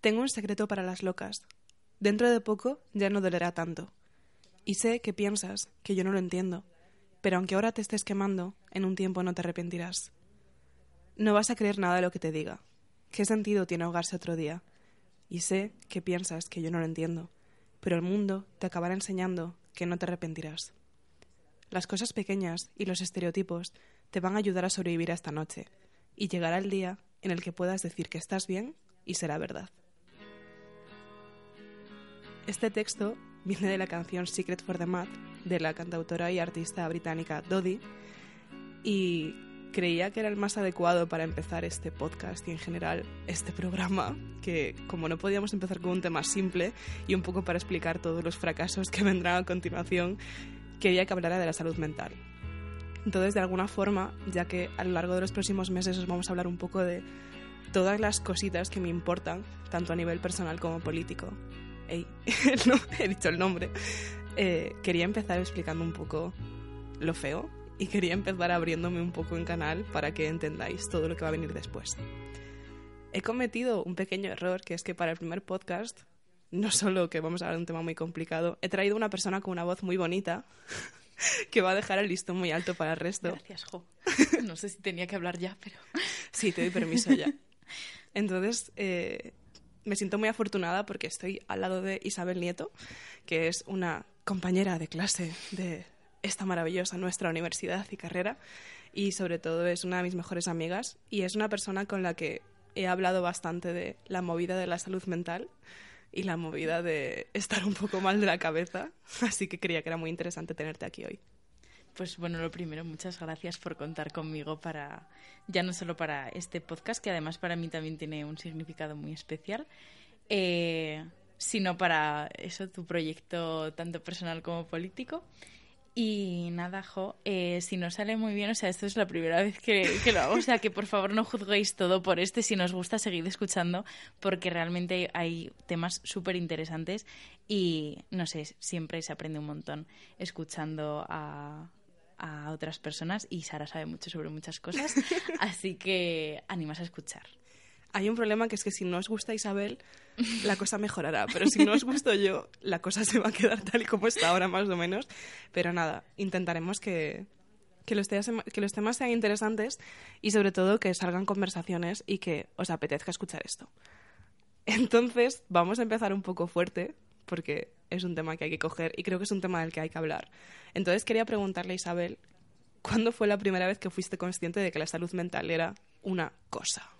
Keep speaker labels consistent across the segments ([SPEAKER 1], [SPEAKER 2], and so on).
[SPEAKER 1] Tengo un secreto para las locas. Dentro de poco ya no dolerá tanto. Y sé que piensas que yo no lo entiendo, pero aunque ahora te estés quemando, en un tiempo no te arrepentirás. No vas a creer nada de lo que te diga. ¿Qué sentido tiene ahogarse otro día? Y sé que piensas que yo no lo entiendo, pero el mundo te acabará enseñando que no te arrepentirás. Las cosas pequeñas y los estereotipos te van a ayudar a sobrevivir a esta noche, y llegará el día en el que puedas decir que estás bien y será verdad. Este texto viene de la canción Secret for the Mad de la cantautora y artista británica Dodie y creía que era el más adecuado para empezar este podcast y en general este programa, que como no podíamos empezar con un tema simple y un poco para explicar todos los fracasos que vendrán a continuación, quería que hablara de la salud mental. Entonces, de alguna forma, ya que a lo largo de los próximos meses os vamos a hablar un poco de todas las cositas que me importan, tanto a nivel personal como político. Ey, no, he dicho el nombre. Eh, quería empezar explicando un poco lo feo y quería empezar abriéndome un poco en canal para que entendáis todo lo que va a venir después. He cometido un pequeño error, que es que para el primer podcast, no solo que vamos a hablar de un tema muy complicado, he traído una persona con una voz muy bonita que va a dejar el listón muy alto para el resto.
[SPEAKER 2] Gracias, Jo. No sé si tenía que hablar ya, pero...
[SPEAKER 1] Sí, te doy permiso ya. Entonces, eh, me siento muy afortunada porque estoy al lado de Isabel Nieto, que es una compañera de clase de esta maravillosa nuestra universidad y carrera y sobre todo es una de mis mejores amigas y es una persona con la que he hablado bastante de la movida de la salud mental y la movida de estar un poco mal de la cabeza, así que creía que era muy interesante tenerte aquí hoy.
[SPEAKER 2] Pues bueno, lo primero, muchas gracias por contar conmigo para, ya no solo para este podcast, que además para mí también tiene un significado muy especial, eh, sino para eso, tu proyecto tanto personal como político. Y nada, Jo, eh, si no sale muy bien, o sea, esto es la primera vez que, que, lo hago, o sea, que por favor no juzguéis todo por este, si nos gusta seguir escuchando, porque realmente hay temas súper interesantes y, no sé, siempre se aprende un montón escuchando a, a otras personas y Sara sabe mucho sobre muchas cosas, así que animas a escuchar.
[SPEAKER 1] Hay un problema que es que si no os gusta Isabel, la cosa mejorará, pero si no os gusto yo, la cosa se va a quedar tal y como está ahora más o menos. Pero nada, intentaremos que, que, los, temas, que los temas sean interesantes y sobre todo que salgan conversaciones y que os apetezca escuchar esto. Entonces, vamos a empezar un poco fuerte, porque es un tema que hay que coger y creo que es un tema del que hay que hablar. Entonces quería preguntarle a Isabel, ¿cuándo fue la primera vez que fuiste consciente de que la salud mental era una cosa?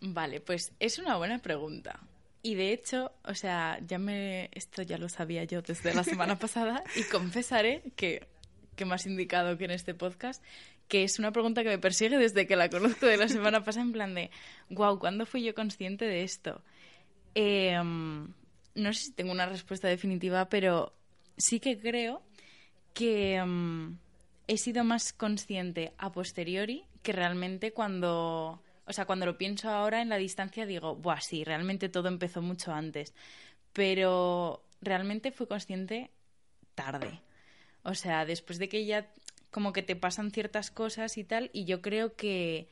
[SPEAKER 2] Vale, pues es una buena pregunta. Y de hecho, o sea, ya me esto ya lo sabía yo desde la semana pasada y confesaré que que me has indicado que en este podcast, que es una pregunta que me persigue desde que la conozco de la semana pasada en plan de, wow, ¿cuándo fui yo consciente de esto? Eh, no sé si tengo una respuesta definitiva, pero sí que creo que mm, he sido más consciente a posteriori que realmente cuando, o sea, cuando lo pienso ahora en la distancia digo, buah, sí, realmente todo empezó mucho antes, pero realmente fui consciente tarde. O sea, después de que ya como que te pasan ciertas cosas y tal, y yo creo que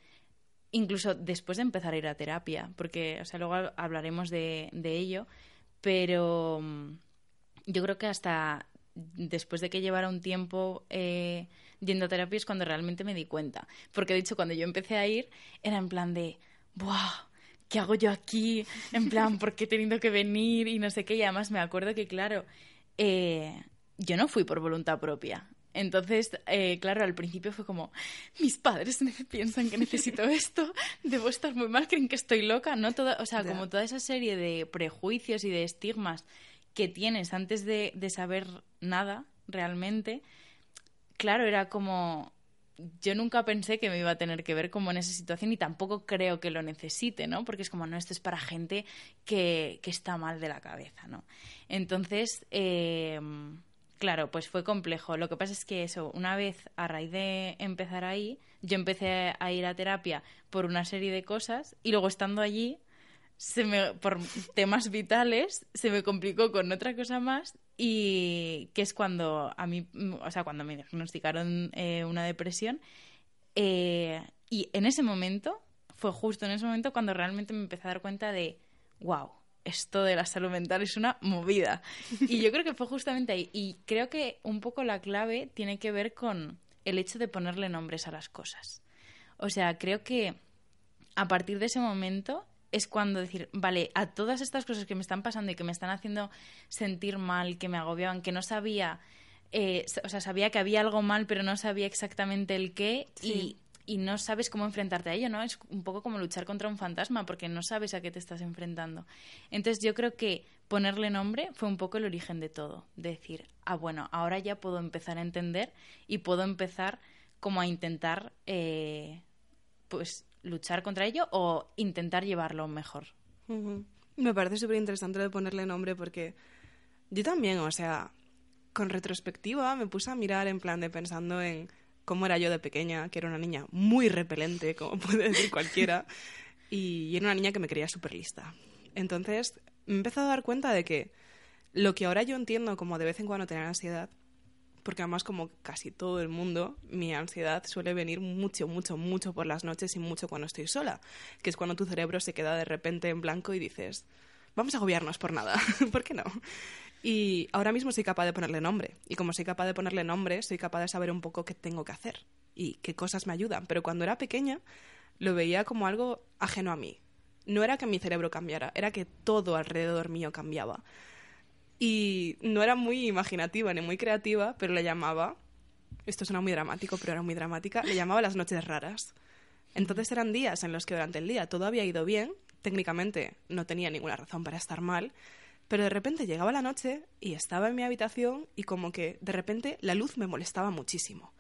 [SPEAKER 2] incluso después de empezar a ir a terapia, porque, o sea, luego hablaremos de, de ello, pero mm, yo creo que hasta después de que llevara un tiempo eh, yendo a terapia es cuando realmente me di cuenta. Porque de hecho, cuando yo empecé a ir, era en plan de, ¡buah! ¿Qué hago yo aquí? En plan, ¿por qué he tenido que venir? Y no sé qué. Y además me acuerdo que, claro, eh, yo no fui por voluntad propia. Entonces, eh, claro, al principio fue como, mis padres piensan que necesito esto, debo estar muy mal, creen que estoy loca, ¿no? Toda, o sea, como toda esa serie de prejuicios y de estigmas que tienes antes de, de saber nada realmente, claro, era como, yo nunca pensé que me iba a tener que ver como en esa situación y tampoco creo que lo necesite, ¿no? Porque es como, no, esto es para gente que, que está mal de la cabeza, ¿no? Entonces, eh, Claro, pues fue complejo. Lo que pasa es que eso, una vez a raíz de empezar ahí, yo empecé a ir a terapia por una serie de cosas y luego estando allí, se me, por temas vitales, se me complicó con otra cosa más y que es cuando a mí, o sea, cuando me diagnosticaron eh, una depresión eh, y en ese momento, fue justo en ese momento cuando realmente me empecé a dar cuenta de, wow, esto de la salud mental es una movida. Y yo creo que fue justamente ahí. Y creo que un poco la clave tiene que ver con el hecho de ponerle nombres a las cosas. O sea, creo que a partir de ese momento es cuando decir, vale, a todas estas cosas que me están pasando y que me están haciendo sentir mal, que me agobiaban, que no sabía, eh, o sea, sabía que había algo mal, pero no sabía exactamente el qué y, y, no sabes cómo enfrentarte a ello, ¿no? Es un poco como luchar contra un fantasma porque no sabes a qué te estás enfrentando. Entonces yo creo que ponerle nombre fue un poco el origen de todo, decir, ah, bueno, ahora ya puedo empezar a entender y puedo empezar como a intentar, eh, pues luchar contra ello o intentar llevarlo mejor.
[SPEAKER 1] Me parece súper interesante de ponerle nombre porque yo también, o sea, con retrospectiva me puse a mirar en plan de pensando en cómo era yo de pequeña, que era una niña muy repelente, como puede decir cualquiera, y era una niña que me creía súper lista. Entonces me he a dar cuenta de que lo que ahora yo entiendo como de vez en cuando tener ansiedad porque además como casi todo el mundo, mi ansiedad suele venir mucho, mucho, mucho por las noches y mucho cuando estoy sola, que es cuando tu cerebro se queda de repente en blanco y dices, vamos a agobiarnos por nada, ¿por qué no? Y ahora mismo soy capaz de ponerle nombre, y como soy capaz de ponerle nombre, soy capaz de saber un poco qué tengo que hacer y qué cosas me ayudan, pero cuando era pequeña lo veía como algo ajeno a mí. No era que mi cerebro cambiara, era que todo alrededor mío cambiaba. Y no era muy imaginativa ni muy creativa, pero le llamaba, esto suena muy dramático, pero era muy dramática, le llamaba las noches raras. Entonces eran días en los que durante el día todo había ido bien, técnicamente no tenía ninguna razón para estar mal, pero de repente llegaba la noche y estaba en mi habitación y como que de repente la luz me molestaba muchísimo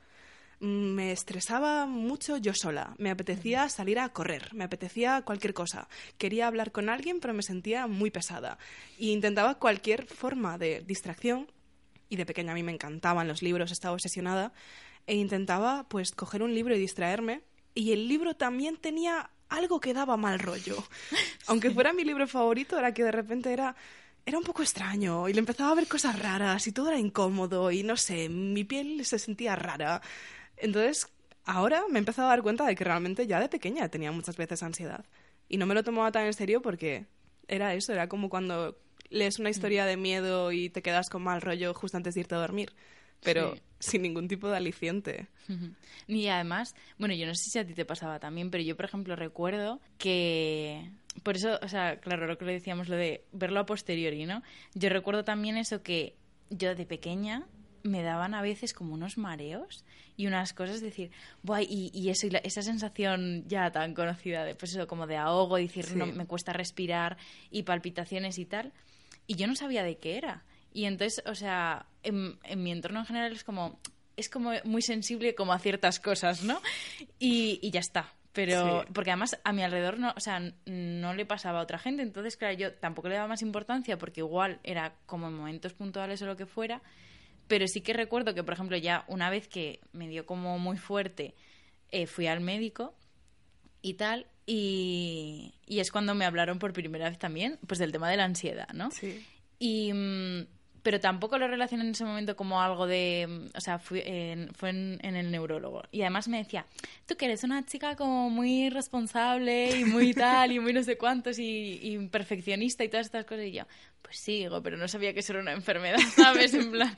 [SPEAKER 1] me estresaba mucho yo sola. Me apetecía salir a correr, me apetecía cualquier cosa. Quería hablar con alguien, pero me sentía muy pesada. Y intentaba cualquier forma de distracción. Y de pequeña a mí me encantaban los libros, estaba obsesionada. E intentaba, pues, coger un libro y distraerme. Y el libro también tenía algo que daba mal rollo. Aunque fuera mi libro favorito, era que de repente era era un poco extraño y le empezaba a ver cosas raras y todo era incómodo y no sé, mi piel se sentía rara. Entonces, ahora me he empezado a dar cuenta de que realmente ya de pequeña tenía muchas veces ansiedad. Y no me lo tomaba tan en serio porque era eso, era como cuando lees una historia de miedo y te quedas con mal rollo justo antes de irte a dormir, pero sin ningún tipo de aliciente.
[SPEAKER 2] Y además, bueno, yo no sé si a ti te pasaba también, pero yo, por ejemplo, recuerdo que... Por eso, o sea, claro, lo que le decíamos, lo de verlo a posteriori, ¿no? Yo recuerdo también eso que yo de pequeña me daban a veces como unos mareos y unas cosas, decir, Buah, y, y eso, y esa sensación ya tan conocida de, pues eso, como de ahogo, decir, no, me cuesta respirar y palpitaciones y tal, y yo no sabía de qué era. Y entonces, o sea, en, mi entorno en general es como, es como muy sensible como a ciertas cosas, ¿no? Y, y ya está. Pero, porque además a mi alrededor no, o sea, no le pasaba a otra gente, entonces, claro, yo tampoco le daba más importancia porque igual era como en momentos puntuales o lo que fuera, pero sí que recuerdo que, por ejemplo, ya una vez que me dio como muy fuerte, eh, fui al médico y tal, y, y, es cuando me hablaron por primera vez también, pues del tema de la ansiedad, ¿no?
[SPEAKER 1] Sí.
[SPEAKER 2] Y, mm, pero tampoco lo relacioné en ese momento como algo de, o sea, fue en, el neurólogo. Y además me decía, tú que eres una chica como muy responsable y muy tal y muy no sé cuántos y, perfeccionista y todas estas cosas. Y yo, pues sí, digo, pero no sabía que eso era una enfermedad, ¿sabes? En plan.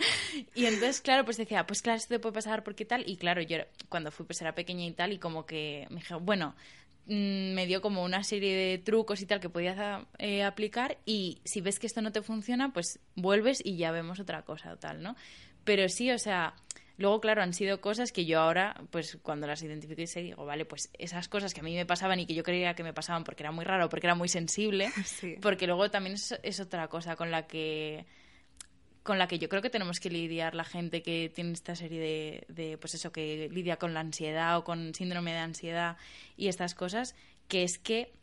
[SPEAKER 2] Y entonces, claro, pues decía, pues claro, esto te puede pasar porque tal. Y claro, yo cuando fui pues era pequeña y tal y como que me dije, bueno, Mm, me dio como una serie de trucos y tal que podías eh, aplicar y si ves que esto no te funciona, pues vuelves y ya vemos otra cosa o tal, ¿no? Pero sí, o sea, luego, claro, han sido cosas que yo ahora, pues cuando las identifico y digo, vale, pues esas cosas que a mí me pasaban y que yo creía que me pasaban porque era muy raro, porque era muy sensible, porque luego también es otra cosa con la que con la que yo creo que tenemos que lidiar la gente que tiene esta serie de, pues eso, que lidia con la ansiedad o con síndrome de ansiedad y estas cosas, que es que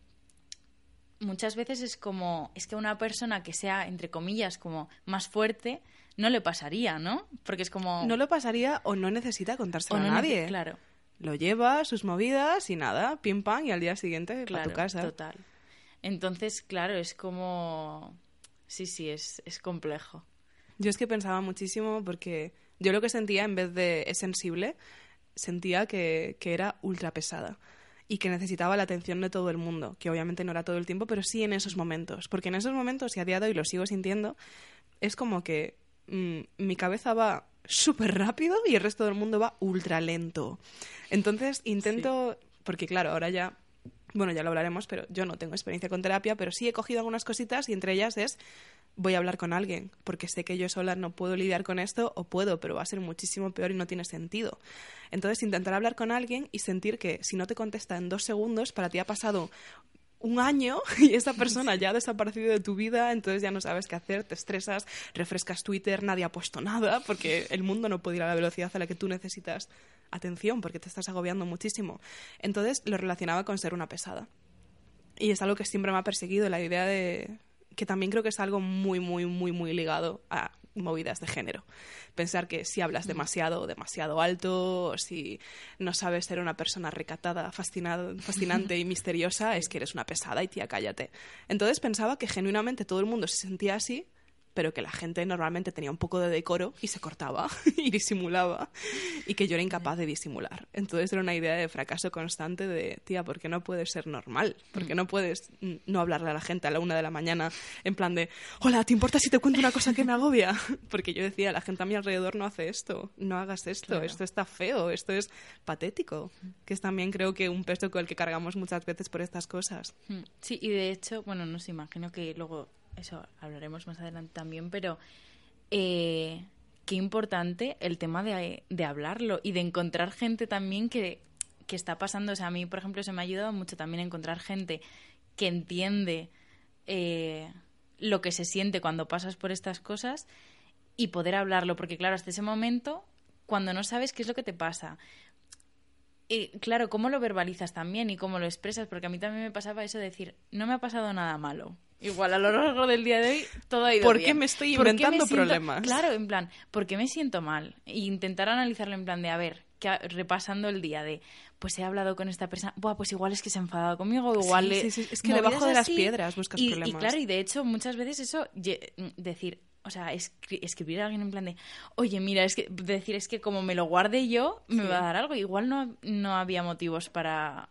[SPEAKER 2] muchas veces es como, es que una persona que sea, entre comillas, como más fuerte, no le pasaría, ¿no? Porque es como...
[SPEAKER 1] No lo pasaría o no necesita contárselo a nadie.
[SPEAKER 2] Claro.
[SPEAKER 1] Lo lleva, sus movidas y nada, pim pam, y al día siguiente
[SPEAKER 2] claro,
[SPEAKER 1] tu casa.
[SPEAKER 2] total. Entonces, claro, es como... Sí, sí, es, es complejo.
[SPEAKER 1] Yo es que pensaba muchísimo porque yo lo que sentía en vez de es sensible, sentía que, que era ultra pesada. y que necesitaba la atención de todo el mundo, que obviamente no era todo el tiempo, pero sí en esos momentos, porque en esos momentos, y a día de hoy lo sigo sintiendo, es como que mm, mi cabeza va súper rápido y el resto del mundo va ultra lento. Entonces intento, porque claro, ahora ya bueno, ya lo hablaremos, pero yo no tengo experiencia con terapia, pero sí he cogido algunas cositas y entre ellas es voy a hablar con alguien, porque sé que yo sola no puedo lidiar con esto, o puedo, pero va a ser muchísimo peor y no tiene sentido. Entonces, intentar hablar con alguien y sentir que si no te contesta en dos segundos, para ti ha pasado un año y esa persona ya ha desaparecido de tu vida, entonces ya no sabes qué hacer, te estresas, refrescas Twitter, nadie ha puesto nada, porque el mundo no puede ir a la velocidad a la que tú necesitas atención, porque te estás agobiando muchísimo. Entonces lo relacionaba con ser una pesada. Y es algo que siempre me ha perseguido, la idea de que también creo que es algo muy, muy, muy, muy ligado a movidas de género. Pensar que si hablas demasiado, demasiado alto, o si no sabes ser una persona recatada, fascinante y misteriosa, es que eres una pesada y tía, cállate. Entonces pensaba que genuinamente todo el mundo se sentía así pero que la gente normalmente tenía un poco de decoro y se cortaba y disimulaba y que yo era incapaz de disimular. Entonces era una idea de fracaso constante de, tía, ¿por qué no puedes ser normal? ¿Por qué no puedes no hablarle a la gente a la una de la mañana en plan de, hola, ¿te importa si te cuento una cosa que me agobia? Porque yo decía, la gente a mi alrededor no hace esto, no hagas esto, esto está feo, esto es patético, que es también creo que un peso con el que cargamos muchas veces por estas cosas.
[SPEAKER 2] Sí, y de hecho, bueno, no sé, imagino que luego eso hablaremos más adelante también, pero eh, qué importante el tema de, hablarlo y de encontrar gente también que, que, está pasando. O sea, a mí, por ejemplo, se me ha ayudado mucho también encontrar gente que entiende eh, lo que se siente cuando pasas por estas cosas y poder hablarlo, porque claro, hasta ese momento, cuando no sabes qué es lo que te pasa, y claro, cómo lo verbalizas también y cómo lo expresas, porque a mí también me pasaba eso de decir, no me ha pasado nada malo, Igual a lo largo del día de hoy todo ha ido
[SPEAKER 1] ¿Por
[SPEAKER 2] qué
[SPEAKER 1] me estoy inventando problemas?
[SPEAKER 2] Claro, en plan, ¿por qué me siento mal? E intentar analizarlo en plan de, a ver, que, repasando el día de, pues he hablado con esta persona, Buah, pues igual es que se ha enfadado conmigo, igual...
[SPEAKER 1] Sí, sí, sí. es que debajo de las piedras buscas problemas.
[SPEAKER 2] Y claro, y de hecho muchas veces eso, decir, o sea, escribir a alguien en plan de, oye, mira, es que decir es que como me lo guarde yo, me va a dar algo. Igual no, no había motivos para,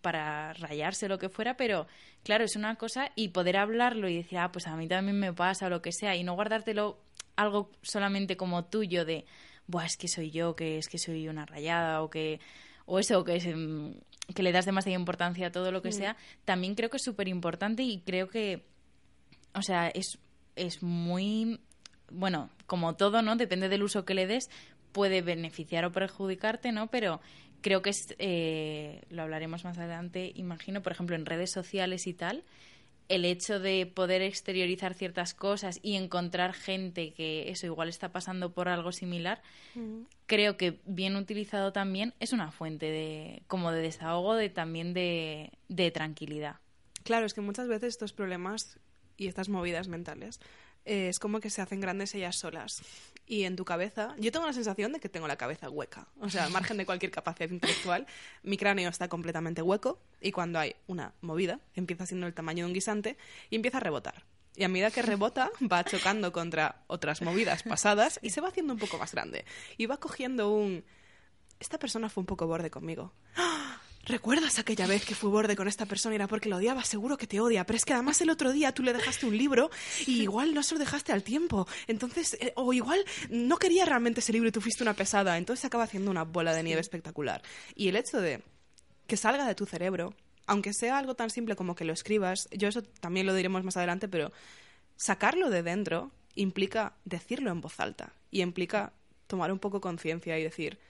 [SPEAKER 2] para rayarse lo que fuera, pero claro, es una cosa y poder hablarlo y decir, ah, pues a mí también me pasa o lo que sea, y no guardártelo algo solamente como tuyo de, Buah, es que soy yo, que es que soy una rayada o que o eso, que, es, em, que le das demasiada importancia a todo lo que mm. sea, también creo que es súper importante y creo que, o sea, es, es muy, bueno, como todo, ¿no? Depende del uso que le des, puede beneficiar o perjudicarte, ¿no? Pero creo que es, eh, lo hablaremos más adelante, imagino, por ejemplo, en redes sociales y tal, el hecho de poder exteriorizar ciertas cosas y encontrar gente que eso igual está pasando por algo similar, creo que bien utilizado también es una fuente de como de desahogo, de también de, de tranquilidad.
[SPEAKER 1] Claro, es que muchas veces estos problemas y estas movidas mentales eh, es como que se hacen grandes ellas solas. Y en tu cabeza, yo tengo la sensación de que tengo la cabeza hueca. O sea, al margen de cualquier capacidad intelectual, mi cráneo está completamente hueco y cuando hay una movida, empieza siendo el tamaño de un guisante y empieza a rebotar. Y a medida que rebota, va chocando contra otras movidas pasadas y se va haciendo un poco más grande. Y va cogiendo un... Esta persona fue un poco borde conmigo. ¡Ah! ¿Recuerdas aquella vez que fue borde con esta persona y era porque lo odiaba? Seguro que te odia, pero es que además el otro día tú le dejaste un libro y igual no se lo dejaste al tiempo. Entonces, eh, o igual no quería realmente ese libro y tú fuiste una pesada. Entonces se acaba haciendo una bola de nieve espectacular. Y el hecho de que salga de tu cerebro, aunque sea algo tan simple como que lo escribas, yo eso también lo diremos más adelante, pero sacarlo de dentro implica decirlo en voz alta y implica tomar un poco conciencia y decir,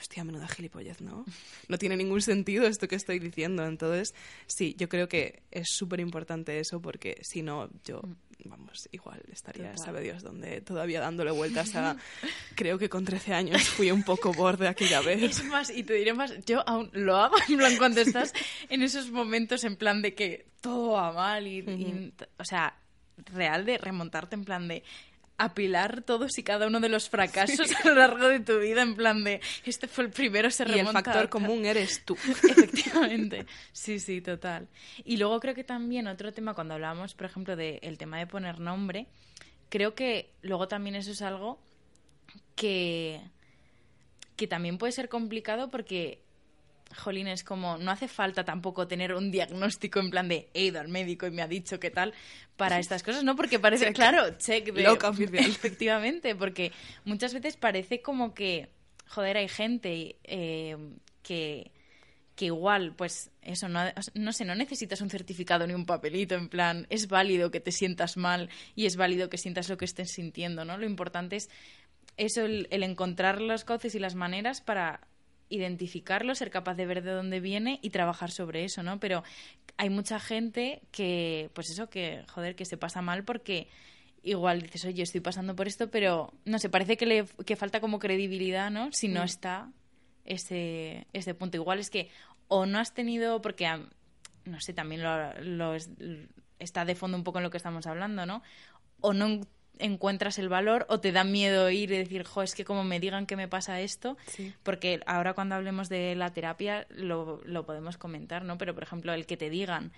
[SPEAKER 1] hostia, menuda gilipollez, ¿no? No tiene ningún sentido esto que estoy diciendo. Entonces, sí, yo creo que es súper importante eso porque si no, yo, vamos, igual estaría, sabe Dios, donde todavía dándole vueltas a... creo que con 13 años fui un poco borde aquella vez.
[SPEAKER 2] Es más, y te diré más, yo aún lo hago en plan cuando estás en esos momentos en plan de que todo va mal y o sea, real de remontarte en plan de apilar todos y cada uno de los fracasos a lo largo de tu vida, en plan de, este fue el primero, se remonta.
[SPEAKER 1] Y el factor común eres tú.
[SPEAKER 2] Efectivamente, sí, sí, total. Y luego creo que también otro tema, cuando hablábamos, por ejemplo, del tema de poner nombre, creo que luego también eso es algo que, que también puede ser complicado porque jolín, es como, no hace falta tampoco tener un diagnóstico en plan de he ido al médico y me ha dicho qué tal para estas cosas, ¿no? Porque parece, claro, check de...
[SPEAKER 1] Loca oficial.
[SPEAKER 2] Efectivamente, porque muchas veces parece como que, joder, hay gente eh, que que igual, pues eso, no, no sé, no necesitas un certificado ni un papelito, en plan, es válido que te sientas mal y es válido que sientas lo que estés sintiendo, ¿no? Lo importante es eso, el, el encontrar los cauces y las maneras para identificarlo, ser capaz de ver de dónde viene y trabajar sobre eso, ¿no? Pero hay mucha gente que, pues eso, que, joder, que se pasa mal porque igual dices, oye, estoy pasando por esto, pero no sé, parece que le que falta como credibilidad, ¿no? Si no mm. está ese, ese punto. Igual es que o no has tenido, porque, no sé, también lo, está de fondo un poco en lo que estamos hablando, ¿no? O no encuentras el valor o te da miedo ir y decir, jo, es que como me digan que me pasa esto, porque ahora cuando hablemos de la terapia lo, lo, podemos comentar, ¿no? Pero, por ejemplo, el que te digan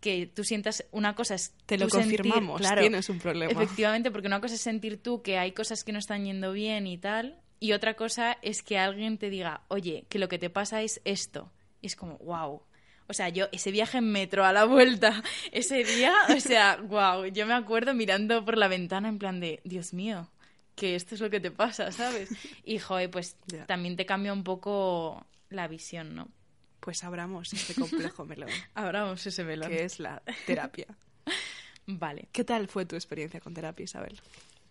[SPEAKER 2] que tú sientas una cosa es
[SPEAKER 1] te lo confirmamos claro, tienes un problema
[SPEAKER 2] efectivamente porque una cosa es sentir tú que hay cosas que no están yendo bien y tal y otra cosa es que alguien te diga oye que lo que te pasa es esto y es como, wow. O sea, yo, ese viaje en metro a la vuelta, ese día, o sea, wow. Yo me acuerdo mirando por la ventana en plan de, Dios mío, que esto es lo que te pasa, ¿sabes? Y, joder, pues también te cambia un poco la visión, ¿no?
[SPEAKER 1] Pues abramos este complejo melón.
[SPEAKER 2] abramos ese melón.
[SPEAKER 1] Que es la terapia.
[SPEAKER 2] vale.
[SPEAKER 1] ¿Qué tal fue tu experiencia con terapia, Isabel?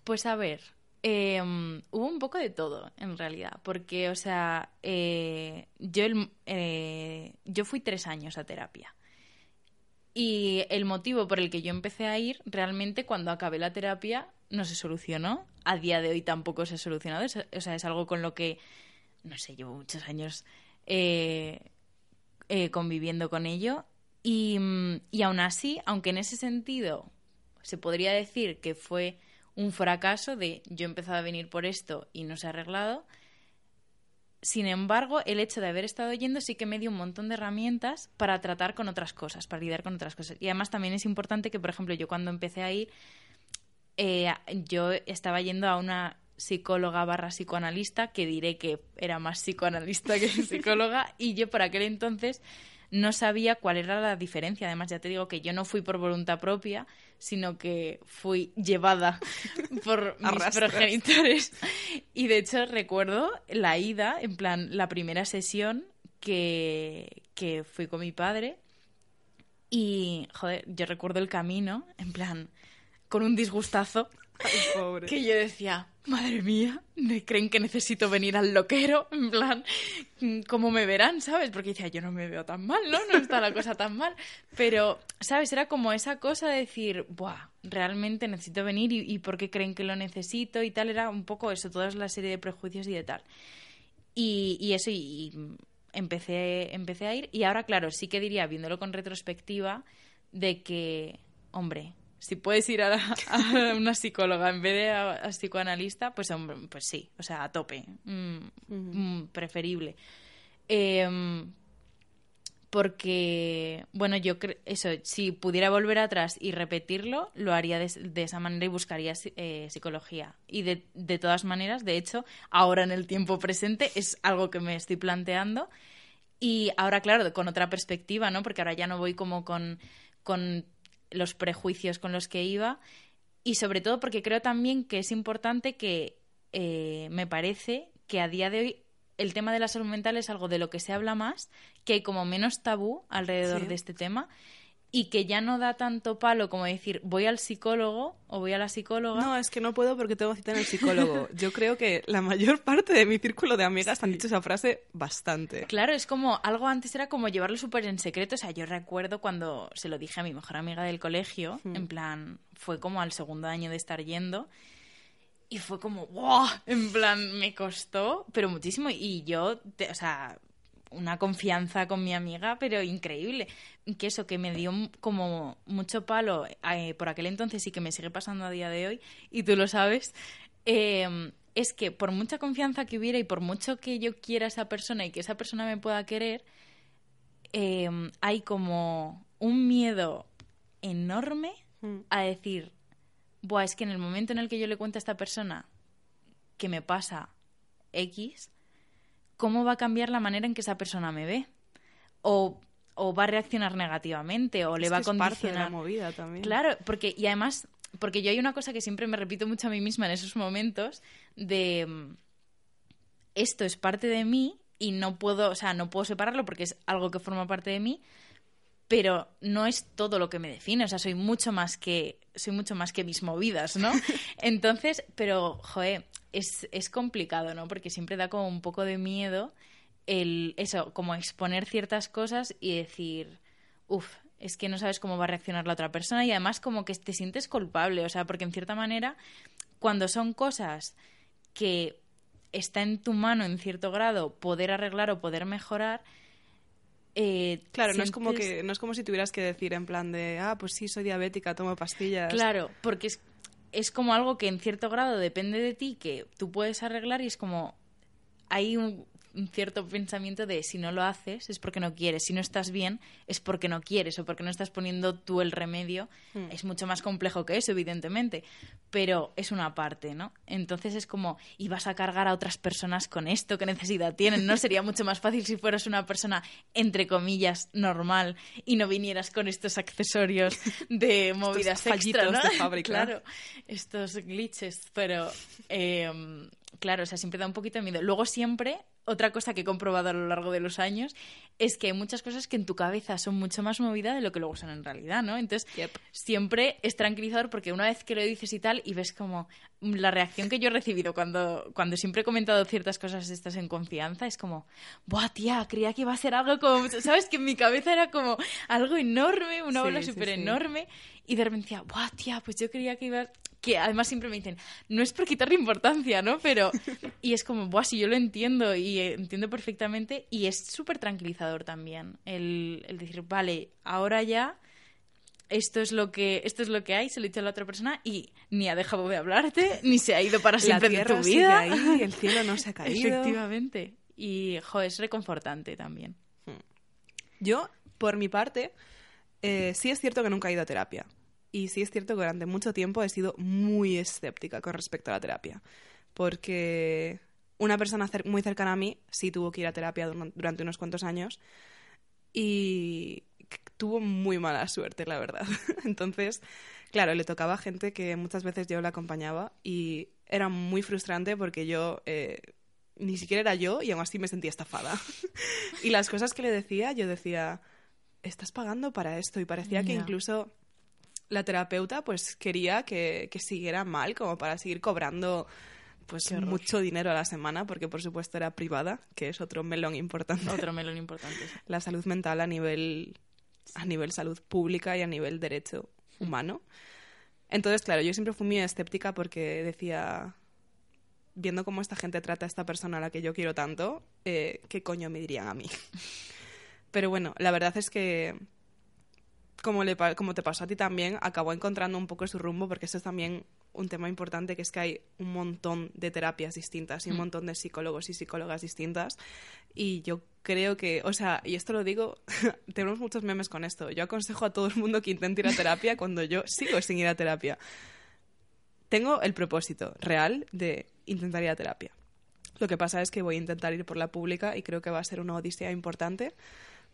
[SPEAKER 2] Pues a ver, Em, hubo un poco de todo, en realidad, porque, o sea, eh, yo, eh, yo fui tres años a terapia. Y el motivo por el que yo empecé a ir, realmente cuando acabé la terapia, no se solucionó. A día de hoy tampoco se ha solucionado. o sea, es algo con lo que, no sé, llevo muchos años eh, conviviendo con ello. Y, y aún así, aunque en ese sentido se podría decir que fue un fracaso de yo he empezado a venir por esto y no se ha arreglado. Sin embargo, el hecho de haber estado yendo sí que me dio un montón de herramientas para tratar con otras cosas, para lidiar con otras cosas. Y además también es importante que, por ejemplo, yo cuando empecé a ir, eh, yo estaba yendo a una psicóloga barra psicoanalista, que diré que era más psicoanalista que psicóloga, y yo por aquel entonces no sabía cuál era la diferencia. Además, ya te digo que yo no fui por voluntad propia, sino que fui llevada por mis progenitores. Y de hecho recuerdo la ida, en plan, la primera sesión que, que fui con mi padre. Y, joder, yo recuerdo el camino, en plan, con un disgustazo. Que yo decía, madre mía, ¿me creen que necesito venir al loquero? En plan, ¿cómo me verán? ¿Sabes? Porque decía, yo no me veo tan mal, ¿no? No está la cosa tan mal. Pero, ¿sabes? Era como esa cosa de decir, buah, realmente necesito venir y, por qué creen que lo necesito y tal. Era un poco eso, toda la serie de prejuicios y de tal. Y, eso, y, empecé, empecé a ir. Y ahora, claro, sí que diría, viéndolo con retrospectiva, de que, hombre, si puedes ir a, una psicóloga en vez de a, psicoanalista, pues hombre, pues sí, o sea, a tope, mm, mm, preferible. Em, porque, bueno, yo creo, eso, si pudiera volver atrás y repetirlo, lo haría de, esa manera y buscaría eh, psicología. Y de, de, todas maneras, de hecho, ahora en el tiempo presente es algo que me estoy planteando. Y ahora, claro, con otra perspectiva, ¿no? Porque ahora ya no voy como con, con los prejuicios con los que iba y sobre todo porque creo también que es importante que eh, me parece que a día de hoy el tema de la salud mental es algo de lo que se habla más, que hay como menos tabú alrededor de este tema y que ya no da tanto palo como decir voy al psicólogo o voy a la psicóloga.
[SPEAKER 1] No, es que no puedo porque tengo cita en el psicólogo. Yo creo que la mayor parte de mi círculo de amigas han dicho esa frase bastante.
[SPEAKER 2] Claro, es como algo antes era como llevarlo súper en secreto. O sea, yo recuerdo cuando se lo dije a mi mejor amiga del colegio, hmm. en plan, fue como al segundo año de estar yendo. Y fue como, ¡wow! En plan, me costó, pero muchísimo. Y yo, o sea, una confianza con mi amiga, pero increíble. Que eso, que me dio como mucho palo eh, por aquel entonces y que me sigue pasando a día de hoy, y tú lo sabes, em, es que por mucha confianza que hubiera y por mucho que yo quiera a esa persona y que esa persona me pueda querer, em, hay como un miedo enorme mm. a decir, Buah, es que en el momento en el que yo le cuento a esta persona que me pasa X, cómo va a cambiar la manera en que esa persona me ve. O, o va a reaccionar negativamente, o le
[SPEAKER 1] Es
[SPEAKER 2] va a
[SPEAKER 1] que es parte de
[SPEAKER 2] condicionar.
[SPEAKER 1] la movida también.
[SPEAKER 2] Claro, porque, y además, porque yo hay una cosa que siempre me repito mucho a mí misma en esos momentos de mm, esto es parte de mí y no puedo, o sea, no puedo separarlo porque es algo que forma parte de mí, pero no es todo lo que me define, o sea, soy mucho más que soy mucho más que mis movidas, ¿no? Entonces, pero joe, es, es complicado, ¿no? Porque siempre da como un poco de miedo el eso, como exponer ciertas cosas y decir, uff, es que no sabes cómo va a reaccionar la otra persona y además como que te sientes culpable, o sea, porque en cierta manera cuando son cosas que está en tu mano en cierto grado poder arreglar o poder mejorar, eh,
[SPEAKER 1] Claro, no es como que no es como si tuvieras que decir en plan de, ah, pues sí, soy diabética, tomo pastillas.
[SPEAKER 2] Claro, porque es, es como algo que en cierto grado depende de ti, que tú puedes arreglar y es como hay un, un cierto pensamiento de si no lo haces es porque no quieres, si no estás bien es porque no quieres o porque no estás poniendo tú el remedio.
[SPEAKER 1] Hmm.
[SPEAKER 2] Es mucho más complejo que eso, evidentemente, pero es una parte, ¿no? Entonces es como, y vas a cargar a otras personas con esto, ¿qué necesidad tienen? ¿No sería mucho más fácil si fueras una persona, entre comillas, normal y no vinieras con estos accesorios de movidas extra, ¿no?
[SPEAKER 1] de fábrica.
[SPEAKER 2] Claro, estos glitches, pero eh, claro, o sea, siempre da un poquito de miedo. Luego siempre, otra cosa que he comprobado a lo largo de los años es que hay muchas cosas que en tu cabeza son mucho más movidas de lo que luego son en realidad, ¿no? Entonces,
[SPEAKER 1] Yep.
[SPEAKER 2] siempre es tranquilizador porque una vez que lo dices y tal, y ves como la reacción que yo he recibido cuando, cuando siempre he comentado ciertas cosas estas en confianza, es como, ¡buah, tía! Creía que iba a ser algo como, ¿sabes? Que en mi cabeza era como algo enorme, una
[SPEAKER 1] Sí,
[SPEAKER 2] bola súper
[SPEAKER 1] sí.
[SPEAKER 2] enorme, y de repente decía, ¡buah, tía! Pues yo creía que iba... Que además siempre me dicen, no es por quitarle importancia, ¿no? Pero... Y es como, ¡buah, si yo lo entiendo y eh, entiendo perfectamente! Y es súper tranquilizador también el, el decir, vale, ahora ya esto es lo que esto es lo que hay, se lo he dicho a la otra persona y ni ha dejado de hablarte, ni se ha ido para
[SPEAKER 1] La
[SPEAKER 2] siempre de tu vida.
[SPEAKER 1] ahí, el cielo no se ha caído.
[SPEAKER 2] Efectivamente. Y, jo, es reconfortante también.
[SPEAKER 1] Yo, por mi parte, eh, sí es cierto que nunca he ido a terapia. Y sí es cierto que durante mucho tiempo he sido muy escéptica con respecto a la terapia. Porque una persona cer- muy cercana a mí sí tuvo que ir a terapia durante- unos cuantos años y tuvo muy mala suerte, la verdad. Entonces, claro, le tocaba a gente que muchas veces yo la acompañaba y era muy frustrante porque yo eh, ni siquiera era yo y aún así me sentía estafada. y las cosas que le decía, yo decía, estás pagando para esto y parecía que incluso la terapeuta pues quería que, que siguiera mal como para seguir cobrando pues mucho dinero a la semana porque por supuesto era privada que es otro melón importante
[SPEAKER 2] Otro melón importante. sí.
[SPEAKER 1] la salud mental a nivel a nivel salud pública y a nivel derecho humano entonces claro yo siempre fui muy escéptica porque decía viendo cómo esta gente trata a esta persona a la que yo quiero tanto eh, qué coño me dirían a mí pero bueno la verdad es que como, le, como te pasó a ti también, acabó encontrando un poco su rumbo, porque eso es también un tema importante, que es que hay un montón de terapias distintas y un
[SPEAKER 2] Mm.
[SPEAKER 1] montón de psicólogos y psicólogas distintas. Y yo creo que, o sea, y esto lo digo, tenemos muchos memes con esto. Yo aconsejo a todo el mundo que intente ir a terapia cuando yo sigo sin ir a terapia. Tengo el propósito real de intentar ir a terapia. Lo que pasa es que voy a intentar ir por la pública y creo que va a ser una odisea importante.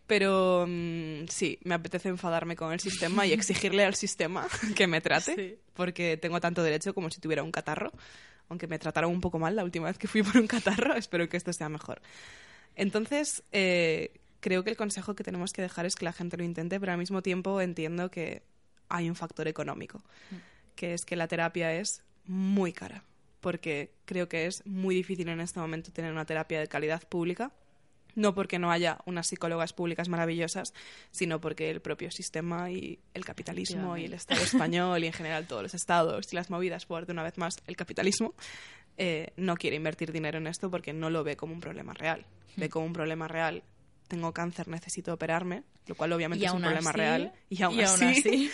[SPEAKER 1] Pero mm, sí, me apetece enfadarme con el sistema y exigirle al sistema que me trate,
[SPEAKER 2] Sí.
[SPEAKER 1] porque tengo tanto derecho como si tuviera un catarro, aunque me trataron un poco mal la última vez que fui por un catarro, espero que esto sea mejor. Entonces, eh, creo que el consejo que tenemos que dejar es que la gente lo intente, pero al mismo tiempo entiendo que hay un factor económico, que es que la terapia es muy cara, porque creo que es muy difícil en este momento tener una terapia de calidad pública. No porque no haya unas psicólogas públicas maravillosas, sino porque el propio sistema y el capitalismo y el Estado español y en general todos los estados y las movidas por, de una vez más, el capitalismo, eh, no quiere invertir dinero en esto porque no lo ve como un problema real. Ve como un problema real. Tengo cáncer, necesito operarme, lo cual obviamente es un problema
[SPEAKER 2] así-
[SPEAKER 1] real. Y aún
[SPEAKER 2] y aún
[SPEAKER 1] así,
[SPEAKER 2] así.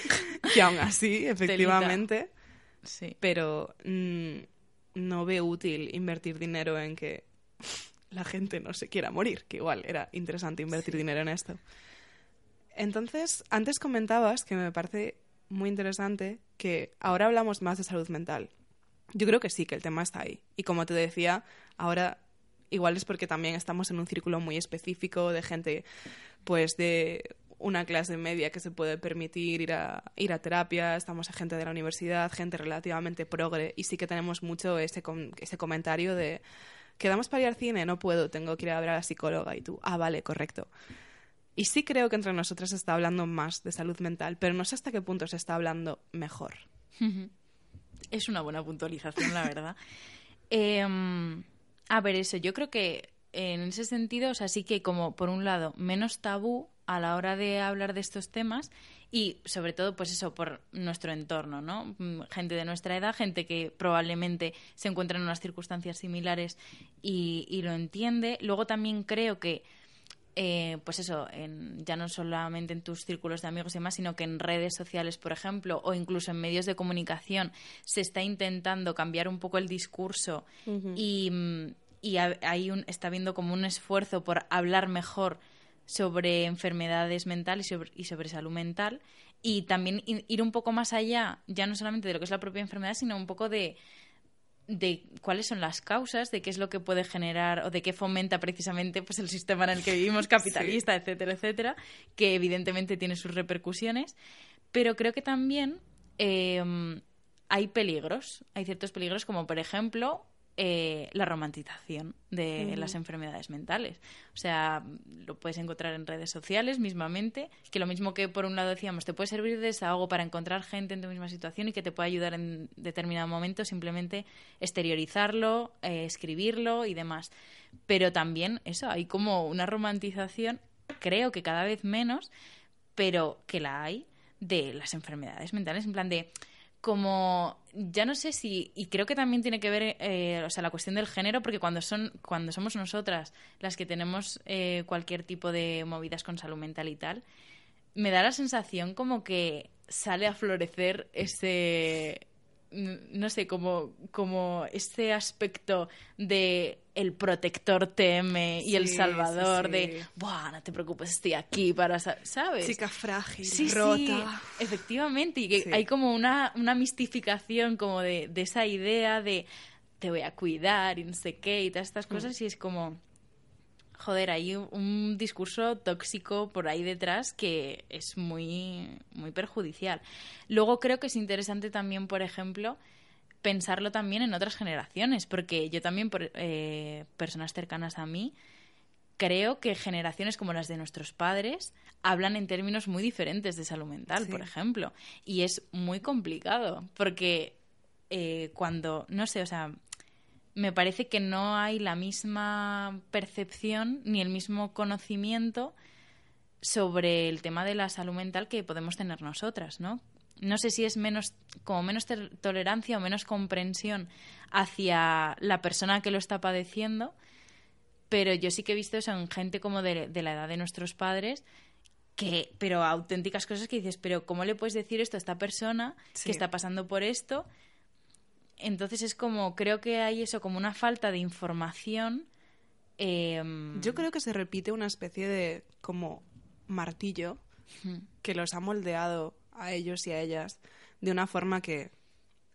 [SPEAKER 1] y aún así, efectivamente,
[SPEAKER 2] Sí.
[SPEAKER 1] pero mm, no veo útil invertir dinero en que la gente no se quiera morir, que igual era interesante invertir dinero en esto. Entonces, antes comentabas que me parece muy interesante que ahora hablamos más de salud mental. Yo creo que sí, que el tema está ahí. Y como te decía, ahora igual es porque también estamos en un círculo muy específico de gente, pues de una clase media que se puede permitir ir a, ir a terapia, estamos a gente de la universidad, gente relativamente progre, y sí que tenemos mucho ese, ese comentario de ¿quedamos para ir al cine? No puedo, tengo que ir a ver a la psicóloga. Y tú, ah, vale, correcto. Y sí creo que entre nosotras se está hablando más de salud mental, pero no sé hasta qué punto se está hablando mejor.
[SPEAKER 2] Es una buena puntualización, la verdad. Em, a ver, eso, yo creo que en ese sentido, o sea, sí que como, por un lado, menos tabú a la hora de hablar de estos temas y sobre todo pues eso por nuestro entorno, ¿no? Mm, gente de nuestra edad, gente que probablemente se encuentra en unas circunstancias similares y, lo entiende. Luego también creo que eh, pues eso, en, ya no solamente en tus círculos de amigos y demás, sino que en redes sociales, por ejemplo, o incluso en medios de comunicación, se está intentando cambiar un poco el discurso y, mm, y hay un, está habiendo como un esfuerzo por hablar mejor sobre enfermedades mentales y sobre, salud mental. Y también ir un poco más allá, ya no solamente de lo que es la propia enfermedad, sino un poco de, de cuáles son las causas, de qué es lo que puede generar o de qué fomenta precisamente pues el sistema en el que vivimos capitalista, etcétera, etcétera, que evidentemente tiene sus repercusiones, pero creo que también em, hay peligros, hay ciertos peligros como por ejemplo eh, la romantización de las enfermedades mentales. O sea, lo puedes encontrar en redes sociales mismamente, que lo mismo que por un lado decíamos, te puede servir de desahogo para encontrar gente en tu misma situación y que te puede ayudar en determinado momento, simplemente exteriorizarlo, eh, escribirlo y demás. Pero también eso, hay como una romantización, creo que cada vez menos, pero que la hay, de las enfermedades mentales, en plan de como ya no sé si y creo que también tiene que ver eh, o sea la cuestión del género porque cuando son cuando somos nosotras las que tenemos eh, cualquier tipo de movidas con salud mental y tal me da la sensación como que sale a florecer ese no sé, como, como este aspecto de el protector TM y el salvador de, Buah, no te preocupes, estoy aquí para, ¿sabes?
[SPEAKER 1] Chica frágil, rota.
[SPEAKER 2] efectivamente, y que hay como una, una mistificación como de, de, esa idea de te voy a cuidar y no sé qué y todas estas mm. cosas y es como joder, hay un discurso tóxico por ahí detrás que es muy, muy perjudicial. Luego creo que es interesante también, por ejemplo, pensarlo también en otras generaciones, porque yo también, por eh, personas cercanas a mí, creo que generaciones como las de nuestros padres hablan en términos muy diferentes de salud mental, por ejemplo. Y es muy complicado, porque eh, cuando, no sé, o sea, me parece que no hay la misma percepción ni el mismo conocimiento sobre el tema de la salud mental que podemos tener nosotras, ¿no? No sé si es menos, como menos tolerancia o menos comprensión hacia la persona que lo está padeciendo, pero yo sí que he visto eso en gente como de, la edad de nuestros padres, que, pero auténticas cosas que dices, pero ¿cómo le puedes decir esto a esta persona que está pasando por esto? Entonces es como, creo que hay eso como una falta de información. Em,
[SPEAKER 1] Yo creo que se repite una especie de como martillo que los ha moldeado a ellos y a ellas de una forma que,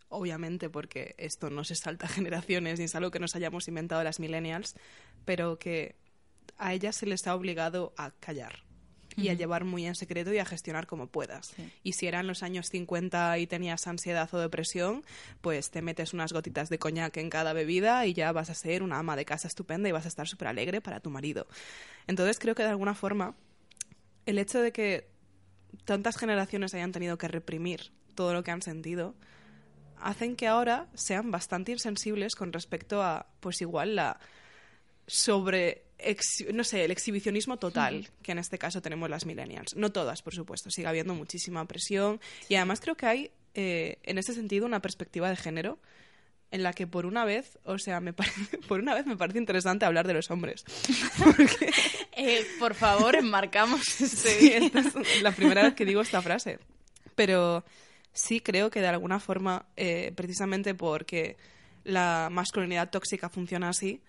[SPEAKER 1] obviamente, porque esto no se salta generaciones ni es algo que nos hayamos inventado las millennials, pero que a ellas se les ha obligado a callar y a llevar muy en secreto y a gestionar como puedas. Y si eran los años 50 y tenías ansiedad o depresión, pues te metes unas gotitas de coñac en cada bebida y ya vas a ser una ama de casa estupenda y vas a estar súper alegre para tu marido. Entonces creo que de alguna forma el hecho de que tantas generaciones hayan tenido que reprimir todo lo que han sentido hacen que ahora sean bastante insensibles con respecto a, pues igual, la sobre no sé, el exhibicionismo total que en este caso tenemos las millennials. No todas, por supuesto, sigue habiendo muchísima presión y además creo que hay eh, en ese sentido una perspectiva de género en la que por una vez, o sea, me por una vez me parece interesante hablar de los hombres.
[SPEAKER 2] Eh, por favor, enmarcamos.
[SPEAKER 1] sí, es la primera vez que digo esta frase. Pero sí creo que de alguna forma, eh, precisamente porque la masculinidad tóxica funciona así,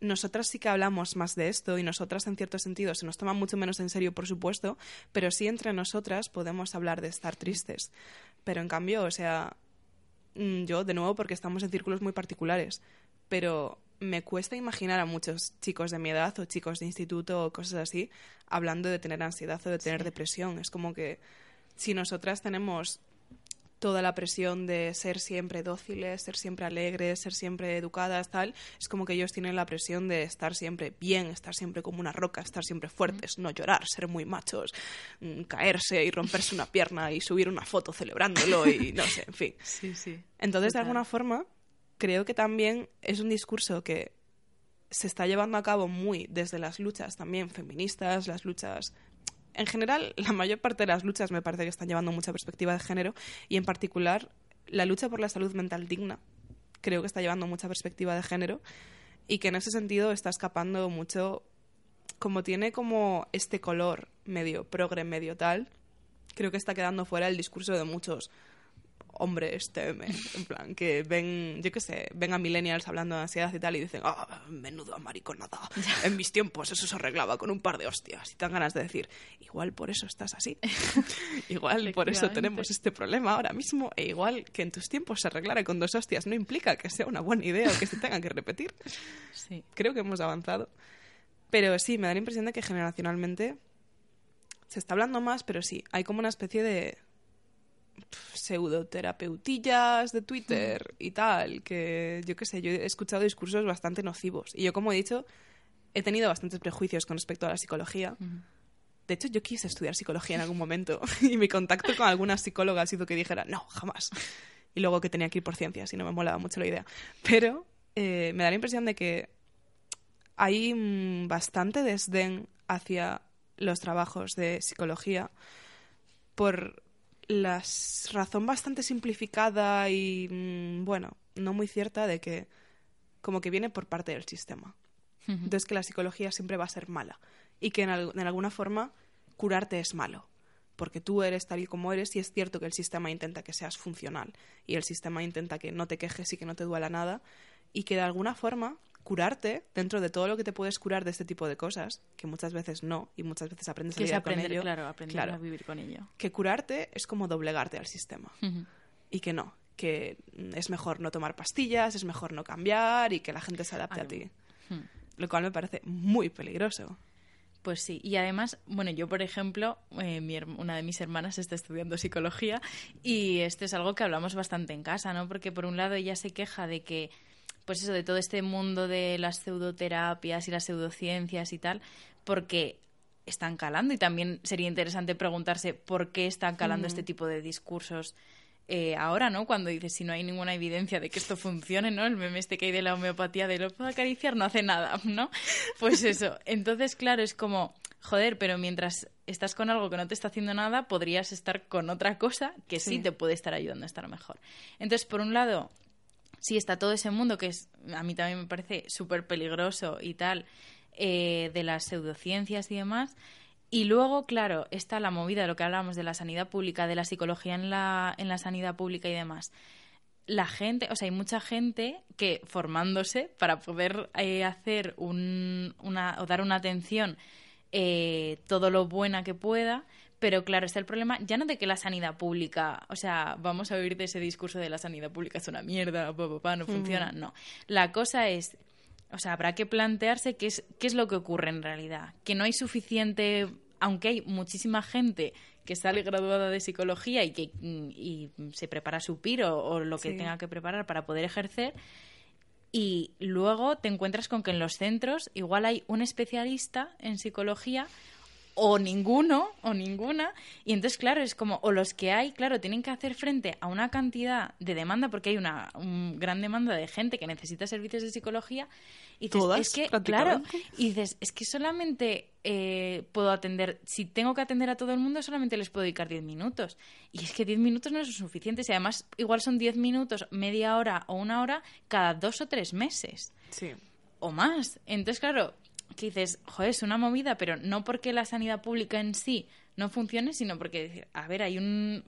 [SPEAKER 1] nosotras sí que hablamos más de esto y nosotras en cierto sentido se nos toma mucho menos en serio, por supuesto, pero sí entre nosotras podemos hablar de estar tristes. Pero en cambio, o sea, mm, yo de nuevo porque estamos en círculos muy particulares, pero me cuesta imaginar a muchos chicos de mi edad o chicos de instituto o cosas así hablando de tener ansiedad o de tener
[SPEAKER 2] Sí.
[SPEAKER 1] depresión. Es como que si nosotras tenemos toda la presión de ser siempre dóciles, ser siempre alegres, ser siempre educadas, tal, es como que ellos tienen la presión de estar siempre bien, estar siempre como una roca, estar siempre fuertes, no llorar, ser muy machos, mm, caerse y romperse una pierna y subir una foto celebrándolo y no sé, en fin.
[SPEAKER 2] Sí, sí.
[SPEAKER 1] Entonces, de alguna forma, creo que también es un discurso que se está llevando a cabo muy desde las luchas también feministas, las luchas... En general, la mayor parte de las luchas me parece que están llevando mucha perspectiva de género y en particular la lucha por la salud mental digna. Creo que está llevando mucha perspectiva de género y que en ese sentido está escapando mucho, como tiene como este color medio progre, medio tal, creo que está quedando fuera el discurso de muchos hombres TM, en plan, que ven, yo qué sé, ven a millennials hablando de ansiedad y tal y dicen, ah, menudo mariconada, en mis tiempos eso se arreglaba con un par de hostias. Y te dan ganas de decir, igual por eso estás así, igual por eso tenemos este problema ahora mismo, e igual que en tus tiempos se arreglara con dos hostias no implica que sea una buena idea o que se tengan que repetir.
[SPEAKER 2] Sí.
[SPEAKER 1] Creo que hemos avanzado. Pero sí, me da la impresión de que generacionalmente se está hablando más, pero sí, hay como una especie de pseudoterapeutillas de Twitter y tal, que yo qué sé, yo he escuchado discursos bastante nocivos. Y yo, como he dicho, he tenido bastantes prejuicios con respecto a la psicología. De hecho, yo quise estudiar psicología en algún momento y mi contacto con algunas psicólogas hizo que dijera, no, jamás. Y luego que tenía que ir por ciencias y no me molaba mucho la idea. Pero eh, me da la impresión de que hay mm, bastante desdén hacia los trabajos de psicología por la razón bastante simplificada y, mm, bueno, no muy cierta de que como que viene por parte del sistema. Entonces que la psicología siempre va a ser mala y que en, al- en alguna forma curarte es malo. Porque tú eres tal y como eres y es cierto que el sistema intenta que seas funcional y el sistema intenta que no te quejes y que no te duela nada y que de alguna forma curarte dentro de todo lo que te puedes curar de este tipo de cosas, que muchas veces no y muchas veces aprendes a con
[SPEAKER 2] aprender,
[SPEAKER 1] ello.
[SPEAKER 2] claro, aprender
[SPEAKER 1] Claro.
[SPEAKER 2] a vivir con ello.
[SPEAKER 1] Que curarte es como doblegarte al sistema y que no, que es mejor no tomar pastillas, es mejor no cambiar y que la gente se adapte a ti.
[SPEAKER 2] Hmm.
[SPEAKER 1] Lo cual me parece muy peligroso.
[SPEAKER 2] Pues sí, y además, bueno, yo por ejemplo, eh, mi una de mis hermanas está estudiando psicología y esto es algo que hablamos bastante en casa, ¿no? Porque por un lado ella se queja de que, pues eso, de todo este mundo de las pseudoterapias y las pseudociencias y tal, porque están calando y también sería interesante preguntarse por qué están calando este tipo de discursos eh, ahora, ¿no? Cuando dices si no hay ninguna evidencia de que esto funcione, ¿no? El meme este que hay de la homeopatía de lo puedo acariciar no hace nada, ¿no? Pues eso. Entonces, claro, es como, joder, pero mientras estás con algo que no te está haciendo nada, podrías estar con otra cosa que sí,
[SPEAKER 1] Sí.
[SPEAKER 2] te puede estar ayudando a estar mejor. Entonces, por un lado, sí está todo ese mundo que es, a mí también me parece súper peligroso y tal, eh, de las pseudociencias y demás. Y luego, claro, está la movida de lo que hablábamos de la sanidad pública, de la psicología en la, en la sanidad pública y demás. La gente, o sea, hay mucha gente que formándose para poder eh, hacer un, una, o dar una atención eh, todo lo buena que pueda, pero claro, está el problema ya no de que la sanidad pública, o sea, vamos a oír de ese discurso de la sanidad pública es una mierda, pa, pa, pa, no funciona, no. La cosa es, o sea, habrá que plantearse qué es, qué es lo que ocurre en realidad, que no hay suficiente, aunque hay muchísima gente que sale graduada de psicología y que mm, y se prepara su piro o lo que
[SPEAKER 1] Sí.
[SPEAKER 2] tenga que preparar para poder ejercer, y luego te encuentras con que en los centros igual hay un especialista en psicología o ninguno o ninguna. Y entonces claro es como o los que hay claro tienen que hacer frente a una cantidad de demanda porque hay una un gran demanda de gente que necesita servicios de psicología y dices,
[SPEAKER 1] Todas,
[SPEAKER 2] es que claro y dices es que solamente eh, puedo atender si tengo que atender a todo el mundo solamente les puedo dedicar 10 minutos. Y es que 10 minutos no son suficientes y además igual son 10 minutos media hora o una hora cada dos o tres meses.
[SPEAKER 1] Sí.
[SPEAKER 2] o más. Entonces, claro, que dices, joder, es una movida, pero no porque la sanidad pública en sí no funcione, sino porque, a ver, hay un...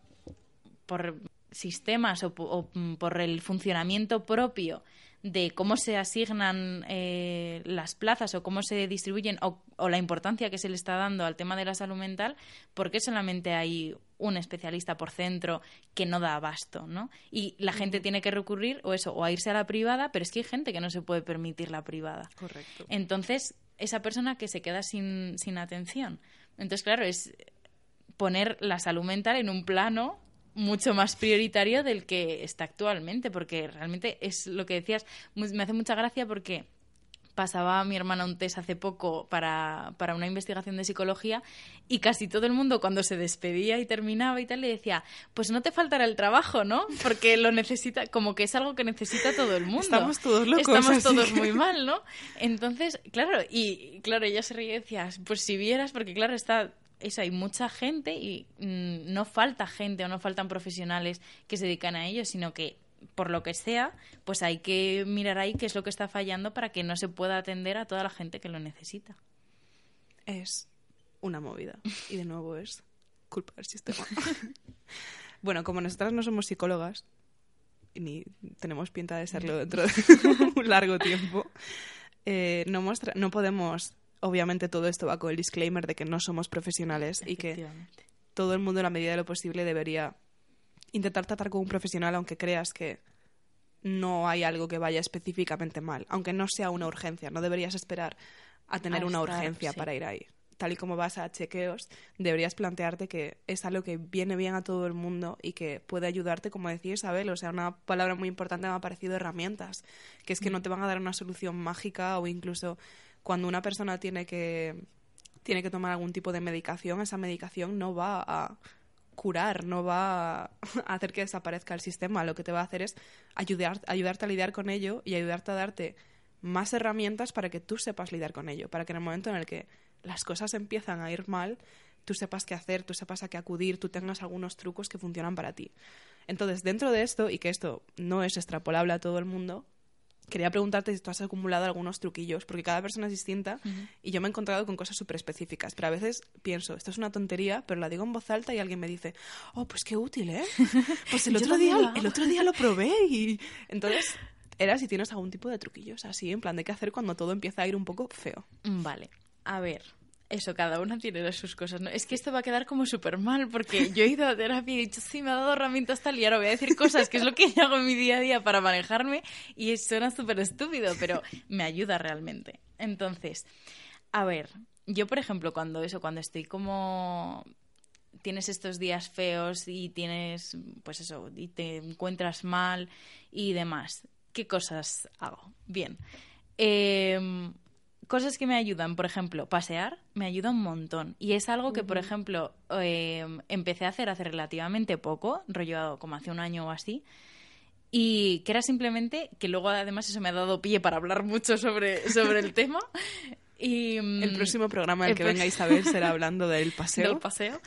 [SPEAKER 2] Por sistemas o, por el funcionamiento propio de cómo se asignan eh, las plazas o cómo se distribuyen o, la importancia que se le está dando al tema de la salud mental, porque solamente hay un especialista por centro que no da abasto, ¿no? Y la gente tiene que recurrir o eso, o a irse a la privada, pero es que hay gente que no se puede permitir la privada.
[SPEAKER 1] Correcto.
[SPEAKER 2] Entonces, esa persona que se queda sin, sin atención. Entonces, claro, es poner la salud mental en un plano mucho más prioritario del que está actualmente, porque realmente es lo que decías, me hace mucha gracia porque pasaba a mi hermana un test hace poco para, para, una investigación de psicología y casi todo el mundo cuando se despedía y terminaba y tal le decía, pues no te faltará el trabajo, ¿no? Porque lo necesita, como que es algo que necesita todo el mundo.
[SPEAKER 1] Estamos todos locos.
[SPEAKER 2] Estamos todos muy mal, ¿no? Entonces, claro, y claro, ella se reía y decía, pues si vieras, porque claro, está eso, hay mucha gente y mm, no falta gente o no faltan profesionales que se dedican a ello, sino que por lo que sea, pues hay que mirar ahí qué es lo que está fallando para que no se pueda atender a toda la gente que lo necesita.
[SPEAKER 1] Es una movida. Y de nuevo es culpa del sistema. bueno, como nosotras no somos psicólogas, ni tenemos pinta de serlo dentro de un largo tiempo, eh, no, no podemos obviamente todo esto va con el disclaimer de que no somos profesionales y que todo el mundo en la medida de lo posible debería intentar tratar con un profesional aunque creas que no hay algo que vaya específicamente mal, aunque no sea una urgencia, no deberías esperar a tener una urgencia para ir ahí. Tal y como vas a chequeos, deberías plantearte que es algo que viene bien a todo el mundo y que puede ayudarte, como decía Isabel, o sea, una palabra muy importante me ha parecido herramientas, que es que no te van a dar una solución mágica o incluso cuando una persona tiene que, tiene que tomar algún tipo de medicación, esa medicación no va a curar, no va a hacer que desaparezca el sistema. Lo que te va a hacer es ayudar, ayudarte a lidiar con ello y ayudarte a darte más herramientas para que tú sepas lidiar con ello, para que en el momento en el que las cosas empiezan a ir mal, tú sepas qué hacer, tú sepas a qué acudir, tú tengas algunos trucos que funcionan para ti. Entonces, dentro de esto, y que esto no es extrapolable a todo el mundo, quería preguntarte si tú has acumulado algunos truquillos, porque cada persona es distinta y yo me he encontrado con cosas súper específicas, pero a veces pienso, esto es una tontería, pero la digo en voz alta y alguien me dice, oh, pues qué útil, ¿eh? Pues el otro, día, el otro día lo probé y... Entonces, era si tienes algún tipo de truquillos así, en plan de qué hacer cuando todo empieza a ir un poco feo.
[SPEAKER 2] Vale, a ver, eso, cada una tiene sus cosas. ¿no? Es que esto va a quedar como súper mal, porque yo he ido a terapia y he dicho, sí, me ha dado herramientas tal, y ahora voy a decir cosas, que es lo que hago en mi día a día para manejarme, y suena súper estúpido, pero me ayuda realmente. Entonces, a ver, yo, por ejemplo, cuando eso, cuando estoy como tienes estos días feos y tienes, pues eso, y te encuentras mal y demás, ¿qué cosas hago? Bien. Eh, cosas que me ayudan, por ejemplo, pasear me ayuda un montón. Y es algo que, por ejemplo, em, empecé a hacer hace relativamente poco, rollo como hace un año o así. Y que era simplemente que luego además eso me ha dado pie para hablar mucho sobre, sobre el tema. Y,
[SPEAKER 1] mm, el próximo programa en el que venga Isabel será hablando del paseo.
[SPEAKER 2] Del paseo.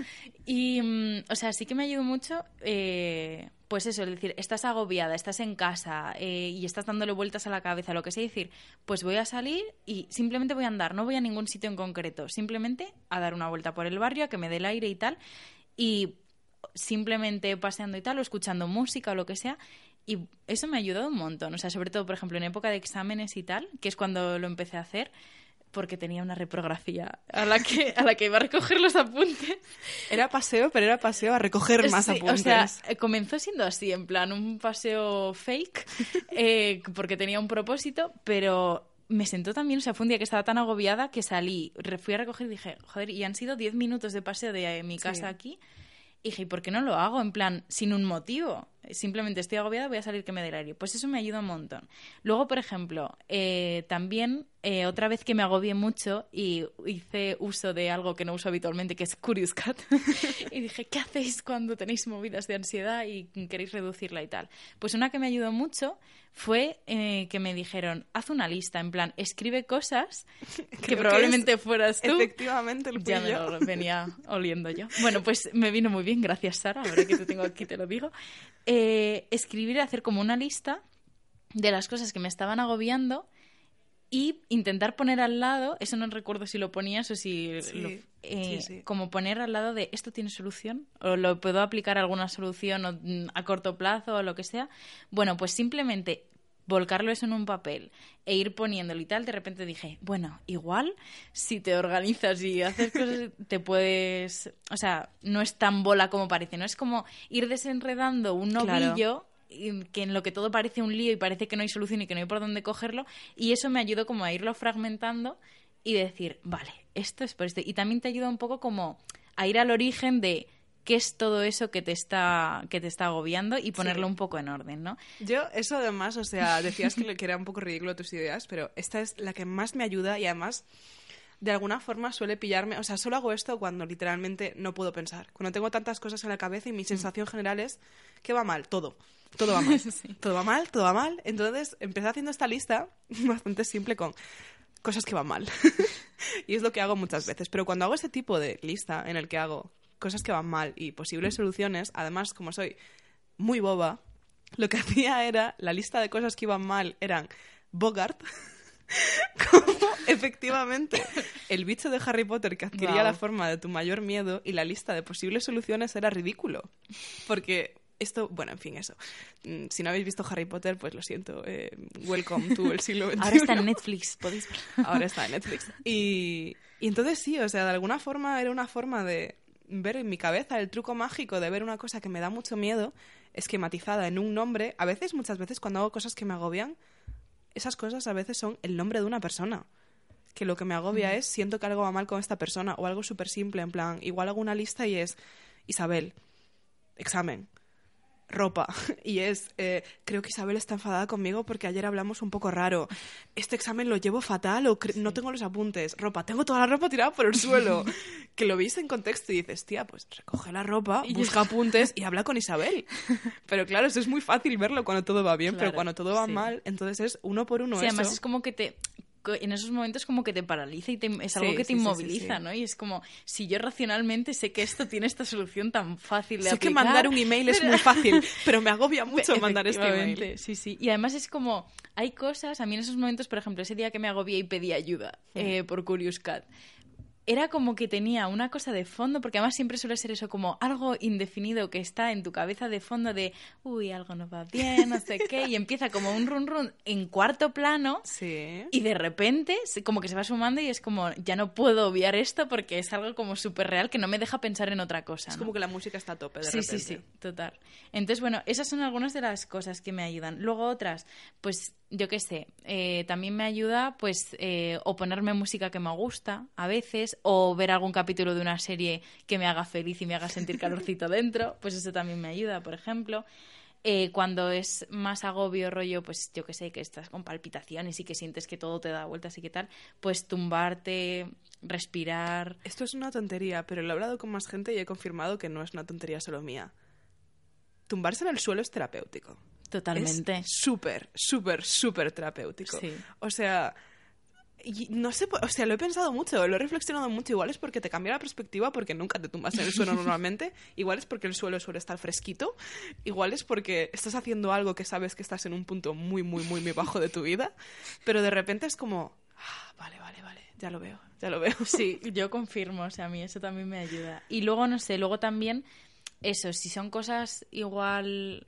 [SPEAKER 2] Y, mm, o sea, sí que me ayudó mucho eh, pues eso, es decir, estás agobiada, estás en casa eh, y estás dándole vueltas a la cabeza, lo que sea, decir, pues voy a salir y simplemente voy a andar, no voy a ningún sitio en concreto, simplemente a dar una vuelta por el barrio, a que me dé el aire y tal, y simplemente paseando y tal, o escuchando música o lo que sea, y eso me ha ayudado un montón, o sea, sobre todo, por ejemplo, en época de exámenes y tal, que es cuando lo empecé a hacer, porque tenía una reprografía a la que, a la que iba a recoger los apuntes.
[SPEAKER 1] Era paseo, pero era paseo a recoger más apuntes.
[SPEAKER 2] O sea, eh, comenzó siendo así, en plan un paseo fake, eh, porque tenía un propósito, pero me sentó también, o sea, fue un día que estaba tan agobiada que salí, fui a recoger y dije, joder, y han sido 10 minutos de paseo de eh, mi casa aquí. Y dije, ¿y por qué no lo hago? En plan, sin un motivo simplemente estoy agobiada, voy a salir que me dé el aire. Pues eso me ayuda un montón. Luego, por ejemplo, eh, también eh, otra vez que me agobié mucho y hice uso de algo que no uso habitualmente, que es Curious Cat, y dije, ¿qué hacéis cuando tenéis movidas de ansiedad y queréis reducirla y tal? Pues una que me ayudó mucho fue eh, que me dijeron, haz una lista, en plan, escribe cosas que probablemente fueras tú.
[SPEAKER 1] Efectivamente, el
[SPEAKER 2] Ya me lo venía oliendo yo. Bueno, pues me vino muy bien, gracias Sara, ahora que te tengo aquí te lo digo. Eh, escribir, hacer como una lista de las cosas que me estaban agobiando y intentar poner al lado, eso no recuerdo si lo ponías o si...
[SPEAKER 1] Sí,
[SPEAKER 2] lo-
[SPEAKER 1] sí,
[SPEAKER 2] eh,
[SPEAKER 1] sí.
[SPEAKER 2] Como poner al lado de esto tiene solución o lo puedo aplicar alguna solución o, mm, a corto plazo o lo que sea. Bueno, pues simplemente volcarlo eso en un papel e ir poniéndolo y tal, de repente dije, bueno, igual si te organizas y haces cosas, te puedes... O sea, no es tan bola como parece, ¿no? Es como ir desenredando un novillo que en lo que todo parece un lío y parece que no hay solución y que no hay por dónde cogerlo y eso me ayudó como a irlo fragmentando y decir, vale, esto es por esto. Y también te ayuda un poco como a ir al origen de qué es todo eso que te está, que te está agobiando y ponerlo un poco en orden, ¿no?
[SPEAKER 1] Yo, eso además, o sea, decías que, que era un poco ridículo tus ideas, pero esta es la que más me ayuda y además, de alguna forma, suele pillarme. O sea, solo hago esto cuando literalmente no puedo pensar. Cuando tengo tantas cosas en la cabeza y mi sensación general es que va mal, todo. Todo va mal. Todo va mal, todo va mal. Entonces, empecé haciendo esta lista bastante simple con cosas que van mal. y es lo que hago muchas veces. Pero cuando hago ese tipo de lista en el que hago cosas que van mal y posibles soluciones, además, como soy muy boba, lo que hacía era, la lista de cosas que iban mal eran Bogart, como efectivamente el bicho de Harry Potter que adquiría la forma de tu mayor miedo y la lista de posibles soluciones era ridículo. Porque esto, bueno, en fin, eso. Mm, Si no habéis visto Harry Potter, pues lo siento. eh, welcome to el siglo XXI.
[SPEAKER 2] Ahora está en Netflix, podéis ver.
[SPEAKER 1] Ahora está en Netflix. Y, y entonces sí, o sea, de alguna forma era una forma de ver en mi cabeza el truco mágico de ver una cosa que me da mucho miedo esquematizada en un nombre. A veces, muchas veces, cuando hago cosas que me agobian, esas cosas a veces son el nombre de una persona. Que lo que me agobia es siento que algo va mal con esta persona o algo súper simple, en plan, igual hago una lista y es Isabel, examen, ropa. Y es, eh, creo que Isabel está enfadada conmigo porque ayer hablamos un poco raro. Este examen lo llevo fatal o no tengo los apuntes. Ropa, tengo toda la ropa tirada por el suelo. que lo viste en contexto y dices, tía, pues recoge la ropa,
[SPEAKER 2] Y
[SPEAKER 1] busca apuntes y habla con Isabel. Pero claro, eso es muy fácil verlo cuando todo va bien, pero cuando todo va
[SPEAKER 2] sí.
[SPEAKER 1] mal, entonces es uno por uno
[SPEAKER 2] sí, además es como que te en esos momentos como que te paraliza y te- es algo
[SPEAKER 1] Sí,
[SPEAKER 2] que te
[SPEAKER 1] sí,
[SPEAKER 2] inmoviliza,
[SPEAKER 1] sí.
[SPEAKER 2] ¿no? Y es como, si yo racionalmente sé que esto tiene esta solución tan fácil de
[SPEAKER 1] Sé que
[SPEAKER 2] aplicar,
[SPEAKER 1] mandar un email es
[SPEAKER 2] pero-
[SPEAKER 1] muy fácil, pero me agobia mucho mandar este email.
[SPEAKER 2] Sí, sí. Y además es como, hay cosas, a mí en esos momentos, por ejemplo, ese día que me agobié y pedí ayuda eh, por Curious Cat, era como que tenía una cosa de fondo, porque además siempre suele ser eso, como algo indefinido que está en tu cabeza de fondo de, uy, algo no va bien, no sé qué, y empieza como un run run en cuarto plano.
[SPEAKER 1] Sí.
[SPEAKER 2] Y de repente, como que se va sumando y es como, ya no puedo obviar esto porque es algo como súper real que no me deja pensar en otra cosa.
[SPEAKER 1] Es
[SPEAKER 2] ¿no?
[SPEAKER 1] como que la música está a tope de
[SPEAKER 2] Sí,
[SPEAKER 1] repente.
[SPEAKER 2] sí, sí, total. Entonces, bueno, esas son algunas de las cosas que me ayudan. Luego otras, pues yo qué sé, eh, también me ayuda pues eh, o ponerme música que me gusta a veces, o ver algún capítulo de una serie que me haga feliz y me haga sentir calorcito dentro, pues eso también me ayuda, por ejemplo. Eh, cuando es más agobio, rollo, pues yo que sé, que estás con palpitaciones y que sientes que todo te da vueltas y qué tal, pues tumbarte, respirar.
[SPEAKER 1] Esto es una tontería, pero lo he hablado con más gente y he confirmado que no es una tontería solo mía. Tumbarse en el suelo es terapéutico.
[SPEAKER 2] Totalmente.
[SPEAKER 1] Súper, súper, súper terapéutico.
[SPEAKER 2] Sí.
[SPEAKER 1] O sea, y no sé, o sea, lo he pensado mucho, lo he reflexionado mucho. Igual es porque te cambia la perspectiva, porque nunca te tumbas en el suelo normalmente. Igual es porque el suelo suele estar fresquito. Igual es porque estás haciendo algo que sabes que estás en un punto muy, muy, muy, muy bajo de tu vida. Pero de repente es como, ah, vale, vale, vale, ya lo veo, ya lo veo.
[SPEAKER 2] Sí, yo confirmo, o sea, a mí eso también me ayuda. Y luego, no sé, luego también, eso, si son cosas igual...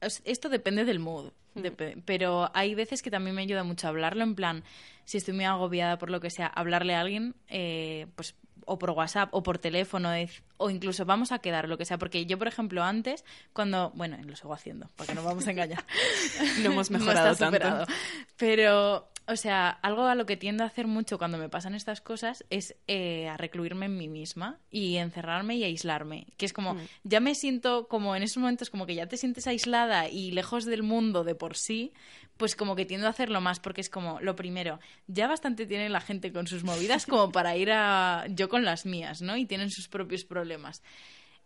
[SPEAKER 2] es- Esto depende del mood, dep- pero hay veces que también me ayuda mucho hablarlo, en plan, si estoy muy agobiada por lo que sea, hablarle a alguien, eh, pues o por WhatsApp o por teléfono o incluso vamos a quedar lo que sea porque yo por ejemplo antes cuando bueno lo sigo haciendo para que no vamos a engañar
[SPEAKER 1] No hemos
[SPEAKER 2] No
[SPEAKER 1] mejorado
[SPEAKER 2] está
[SPEAKER 1] tanto.
[SPEAKER 2] superado. Pero, o sea, algo a lo que tiendo a hacer mucho cuando me pasan estas cosas es eh, a recluirme en mí misma y encerrarme y aislarme. Que es como, ya me siento como en esos momentos como que ya te sientes aislada y lejos del mundo de por sí, pues como que tiendo a hacerlo más porque es como, lo primero, ya bastante tiene la gente con sus movidas como para ir a yo con las mías, ¿no? Y tienen sus propios problemas.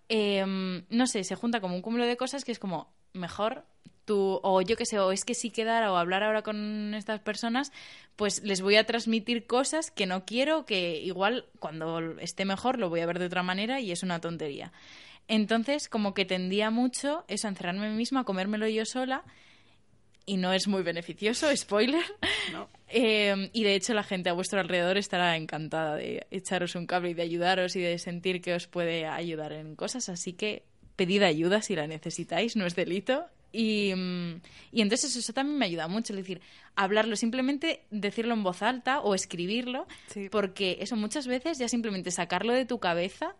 [SPEAKER 2] Em, no sé, se junta como un cúmulo de cosas que es como, mejor tú, o yo qué sé, o es que si quedar o hablar ahora con estas personas, pues les voy a transmitir cosas que no quiero, que igual cuando esté mejor lo voy a ver de otra manera y es una tontería. Entonces, como que tendía mucho eso, a encerrarme mí misma, a comérmelo yo sola. y no es muy beneficioso, spoiler.
[SPEAKER 1] No.
[SPEAKER 2] Eh, y de hecho la gente a vuestro alrededor estará encantada de echaros un cable y de ayudaros y de sentir que os puede ayudar en cosas. Así que pedid ayuda si la necesitáis, no es delito. Y, mm, y entonces eso también me ayuda mucho, es decir, hablarlo, simplemente decirlo en voz alta o escribirlo,
[SPEAKER 1] Sí.
[SPEAKER 2] porque eso muchas veces ya simplemente sacarlo de tu cabeza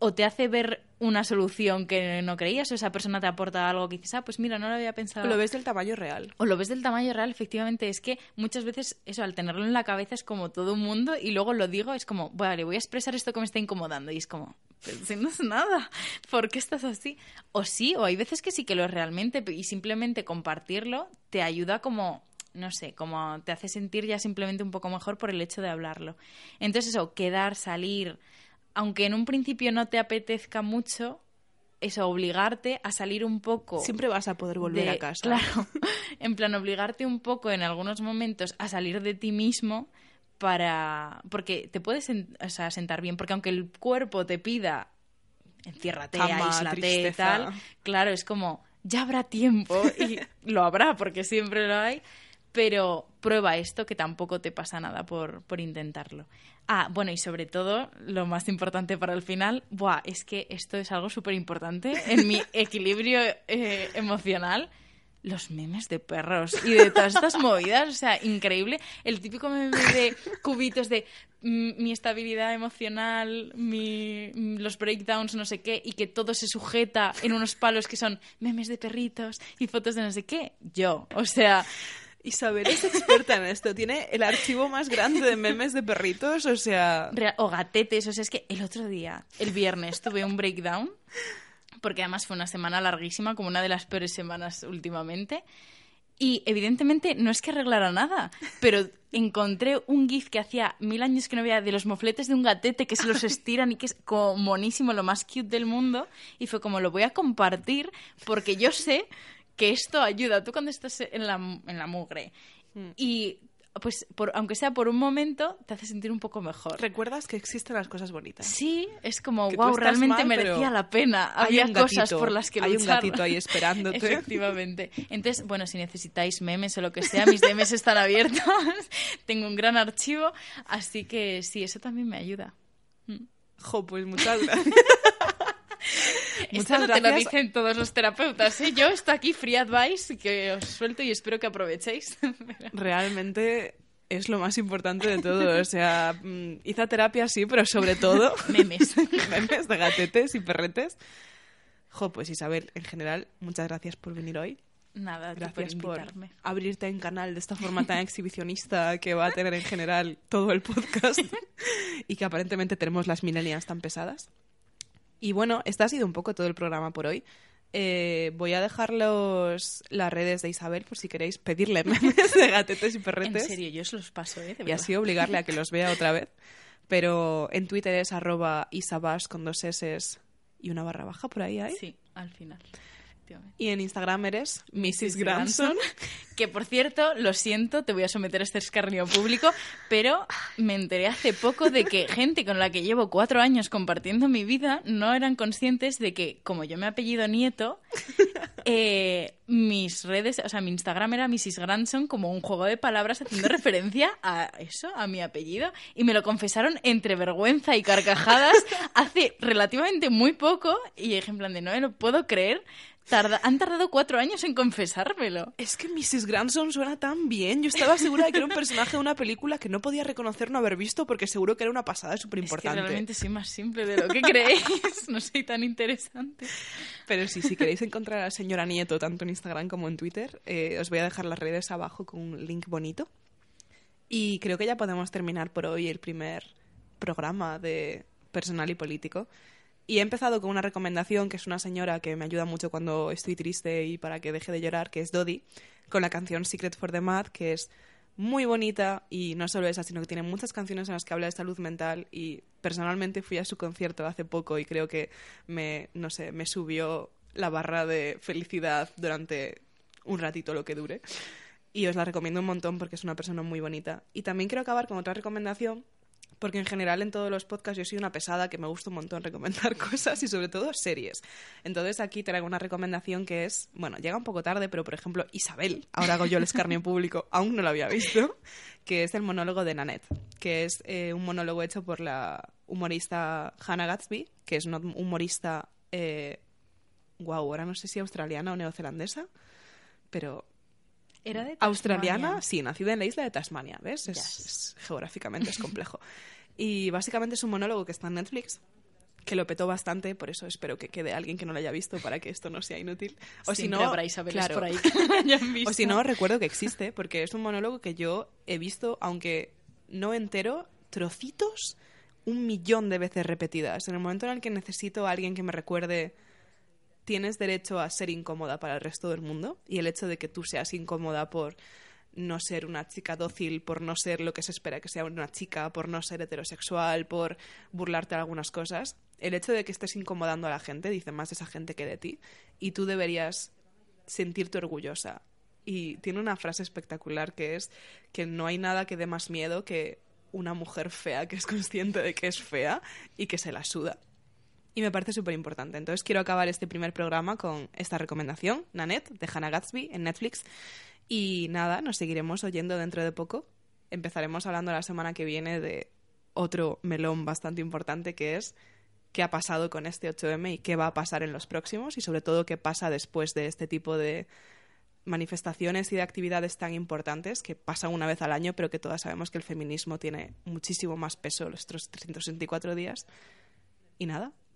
[SPEAKER 2] o te hace ver una solución que no creías o esa persona te aporta algo que dices, ah, pues mira, no lo había pensado.
[SPEAKER 1] Lo ves del tamaño real.
[SPEAKER 2] O lo ves del tamaño real, efectivamente. Es que muchas veces eso, al tenerlo en la cabeza es como todo un mundo y luego lo digo, es como, vale, voy a expresar esto que me está incomodando. Y es como, si no es nada, ¿por qué estás así? O sí, o hay veces que sí que lo es realmente y simplemente compartirlo te ayuda como no sé, como te hace sentir ya simplemente un poco mejor por el hecho de hablarlo. Entonces eso, quedar, salir, aunque en un principio no te apetezca mucho, eso, obligarte a salir un poco
[SPEAKER 1] Siempre vas a poder volver
[SPEAKER 2] de-
[SPEAKER 1] a casa.
[SPEAKER 2] Claro, en plan obligarte un poco en algunos momentos a salir de ti mismo para porque te puedes o sea, sentar bien, porque aunque el cuerpo te pida enciérrate,
[SPEAKER 1] Cama,
[SPEAKER 2] aíslate,
[SPEAKER 1] tristeza.
[SPEAKER 2] tal, claro, es como ya habrá tiempo y lo habrá porque siempre lo hay, pero prueba esto que tampoco te pasa nada por, por intentarlo. Ah, bueno, y sobre todo, lo más importante para el final, buah, es que esto es algo súper importante en mi equilibrio eh, emocional. Los memes de perros y de todas estas movidas, o sea, increíble. El típico meme de cubitos de mm, mi estabilidad emocional, mi, mm, los breakdowns, no sé qué, y que todo se sujeta en unos palos que son memes de perritos y fotos de no sé qué. Yo, o sea,
[SPEAKER 1] Isabel es experta en esto. Tiene el archivo más grande de memes de perritos. O sea,
[SPEAKER 2] Real- o gatetes, o sea, es que el otro día, el viernes, tuve un breakdown, porque además fue una semana larguísima, como una de las peores semanas últimamente. Y evidentemente no es que arreglara nada, pero encontré un GIF que hacía mil años que no veía de los mofletes de un gatete que se los estiran y que es como monísimo, lo más cute del mundo. Y fue como, lo voy a compartir porque yo sé que esto ayuda. Tú cuando estás en la, en la mugre y pues por, aunque sea por un momento, te hace sentir un poco mejor.
[SPEAKER 1] recuerdas que existen las cosas bonitas.
[SPEAKER 2] Sí, es como,
[SPEAKER 1] Que
[SPEAKER 2] wow, realmente
[SPEAKER 1] mal,
[SPEAKER 2] merecía la pena. Había cosas por las que
[SPEAKER 1] hay un
[SPEAKER 2] luchar.
[SPEAKER 1] gatito ahí esperándote.
[SPEAKER 2] Efectivamente. Entonces, bueno, si necesitáis memes o lo que sea, mis DMs están abiertos. Tengo un gran archivo, así que sí, eso también me ayuda.
[SPEAKER 1] Jo, pues muchas gracias.
[SPEAKER 2] Esto no te lo
[SPEAKER 1] gracias.
[SPEAKER 2] dicen todos los terapeutas, ¿eh? Yo estoy aquí free advice que os suelto y espero que aprovechéis.
[SPEAKER 1] Realmente es lo más importante de todo. O sea, mm, hice terapia sí, pero sobre todo
[SPEAKER 2] Memes.
[SPEAKER 1] memes de gatetes y perretes. Jo, pues Isabel, en general, muchas gracias por venir hoy.
[SPEAKER 2] Nada,
[SPEAKER 1] Gracias
[SPEAKER 2] por
[SPEAKER 1] por
[SPEAKER 2] invitarme.
[SPEAKER 1] abrirte en canal de esta forma tan exhibicionista que va a tener en general todo el podcast y que aparentemente tenemos las milenias tan pesadas. Y bueno, este ha sido un poco todo el programa por hoy. Eh, voy a dejar los, las redes de Isabel por si queréis pedirle memes de gatetes y
[SPEAKER 2] En
[SPEAKER 1] perretes
[SPEAKER 2] serio, yo os los paso, ¿eh? De
[SPEAKER 1] y así obligarle a que los vea otra vez. Pero en Twitter es arroba isabas con dos S y una barra baja por ahí hay.
[SPEAKER 2] Sí, al final. Efectivamente.
[SPEAKER 1] Y en Instagram eres Mrs. Granson.
[SPEAKER 2] Que por cierto, lo siento, te voy a someter a este escarnio público, pero me enteré hace poco de que gente con la que llevo cuatro años compartiendo mi vida no eran conscientes de que, como yo me apellido Nieto, eh, mis redes, o sea, mi Instagram era Mrs. Granson como un juego de palabras haciendo referencia a eso, a mi apellido, y me lo confesaron entre vergüenza y carcajadas hace relativamente muy poco, y dije en plan de no me lo puedo creer. Tarda- han tardado cuatro años en confesármelo.
[SPEAKER 1] Es que Mrs. Granson suena tan bien. Yo estaba segura de que era un personaje de una película que no podía reconocer no haber visto porque seguro que era una pasada súper
[SPEAKER 2] Es que
[SPEAKER 1] importante.
[SPEAKER 2] realmente soy más simple de lo que creéis. No soy tan interesante.
[SPEAKER 1] Pero sí, si queréis encontrar a la señora Nieto tanto en Instagram como en Twitter, eh, os voy a dejar las redes abajo con un link bonito. Y creo que ya podemos terminar por hoy el primer programa de personal y político. Y he empezado con una recomendación que es una señora que me ayuda mucho cuando estoy triste y para que deje de llorar, que es Dodi, con la canción Secret for the Mad, que es muy bonita y no solo esa, sino que tiene muchas canciones en las que habla de salud mental y personalmente fui a su concierto hace poco y creo que me, no sé, me subió la barra de felicidad durante un ratito lo que dure. Y os la recomiendo un montón porque es una persona muy bonita. Y también quiero acabar con otra recomendación porque en general en todos los podcasts yo soy una pesada que me gusta un montón recomendar cosas y sobre todo series. Entonces aquí traigo una recomendación que es, bueno, llega un poco tarde, pero por ejemplo Isabel, ahora hago yo el escarnio público, aún no lo había visto, que es el monólogo de Nanette, que es eh, un monólogo hecho por la humorista Hannah Gatsby, que es una humorista, eh, wow, ahora no sé si australiana o neozelandesa, pero
[SPEAKER 2] Era de
[SPEAKER 1] australiana, sí, nacida en la isla de Tasmania, ¿ves? Es,
[SPEAKER 2] Yes.
[SPEAKER 1] es- geográficamente es complejo. y básicamente es un monólogo que está en Netflix, que lo petó bastante, por eso espero que quede alguien que no lo haya visto para que esto no sea inútil. O si
[SPEAKER 2] Siempre
[SPEAKER 1] no,
[SPEAKER 2] habrá
[SPEAKER 1] claro.
[SPEAKER 2] por ahí que lo hayan visto.
[SPEAKER 1] O si no, recuerdo que existe, porque es un monólogo que yo he visto, aunque no entero, trocitos un millón de veces repetidas. En el momento en el que necesito a alguien que me recuerde tienes derecho a ser incómoda para el resto del mundo y el hecho de que tú seas incómoda por no ser una chica dócil, por no ser lo que se espera que sea una chica, por no ser heterosexual, por burlarte de algunas cosas, el hecho de que estés incomodando a la gente dice más de esa gente que de ti y tú deberías sentirte orgullosa. Y tiene una frase espectacular que es que no hay nada que dé más miedo que una mujer fea que es consciente de que es fea y que se la suda. Y me parece súper importante. Entonces quiero acabar este primer programa con esta recomendación, Nanette, de Hannah Gatsby, en Netflix. Y nada, nos seguiremos oyendo dentro de poco. Empezaremos hablando la semana que viene de otro melón bastante importante que es qué ha pasado con este 8M y qué va a pasar en los próximos y sobre todo qué pasa después de este tipo de manifestaciones y de actividades tan importantes que pasan una vez al año, pero que todas sabemos que el feminismo tiene muchísimo más peso los otros 364 días. Y nada,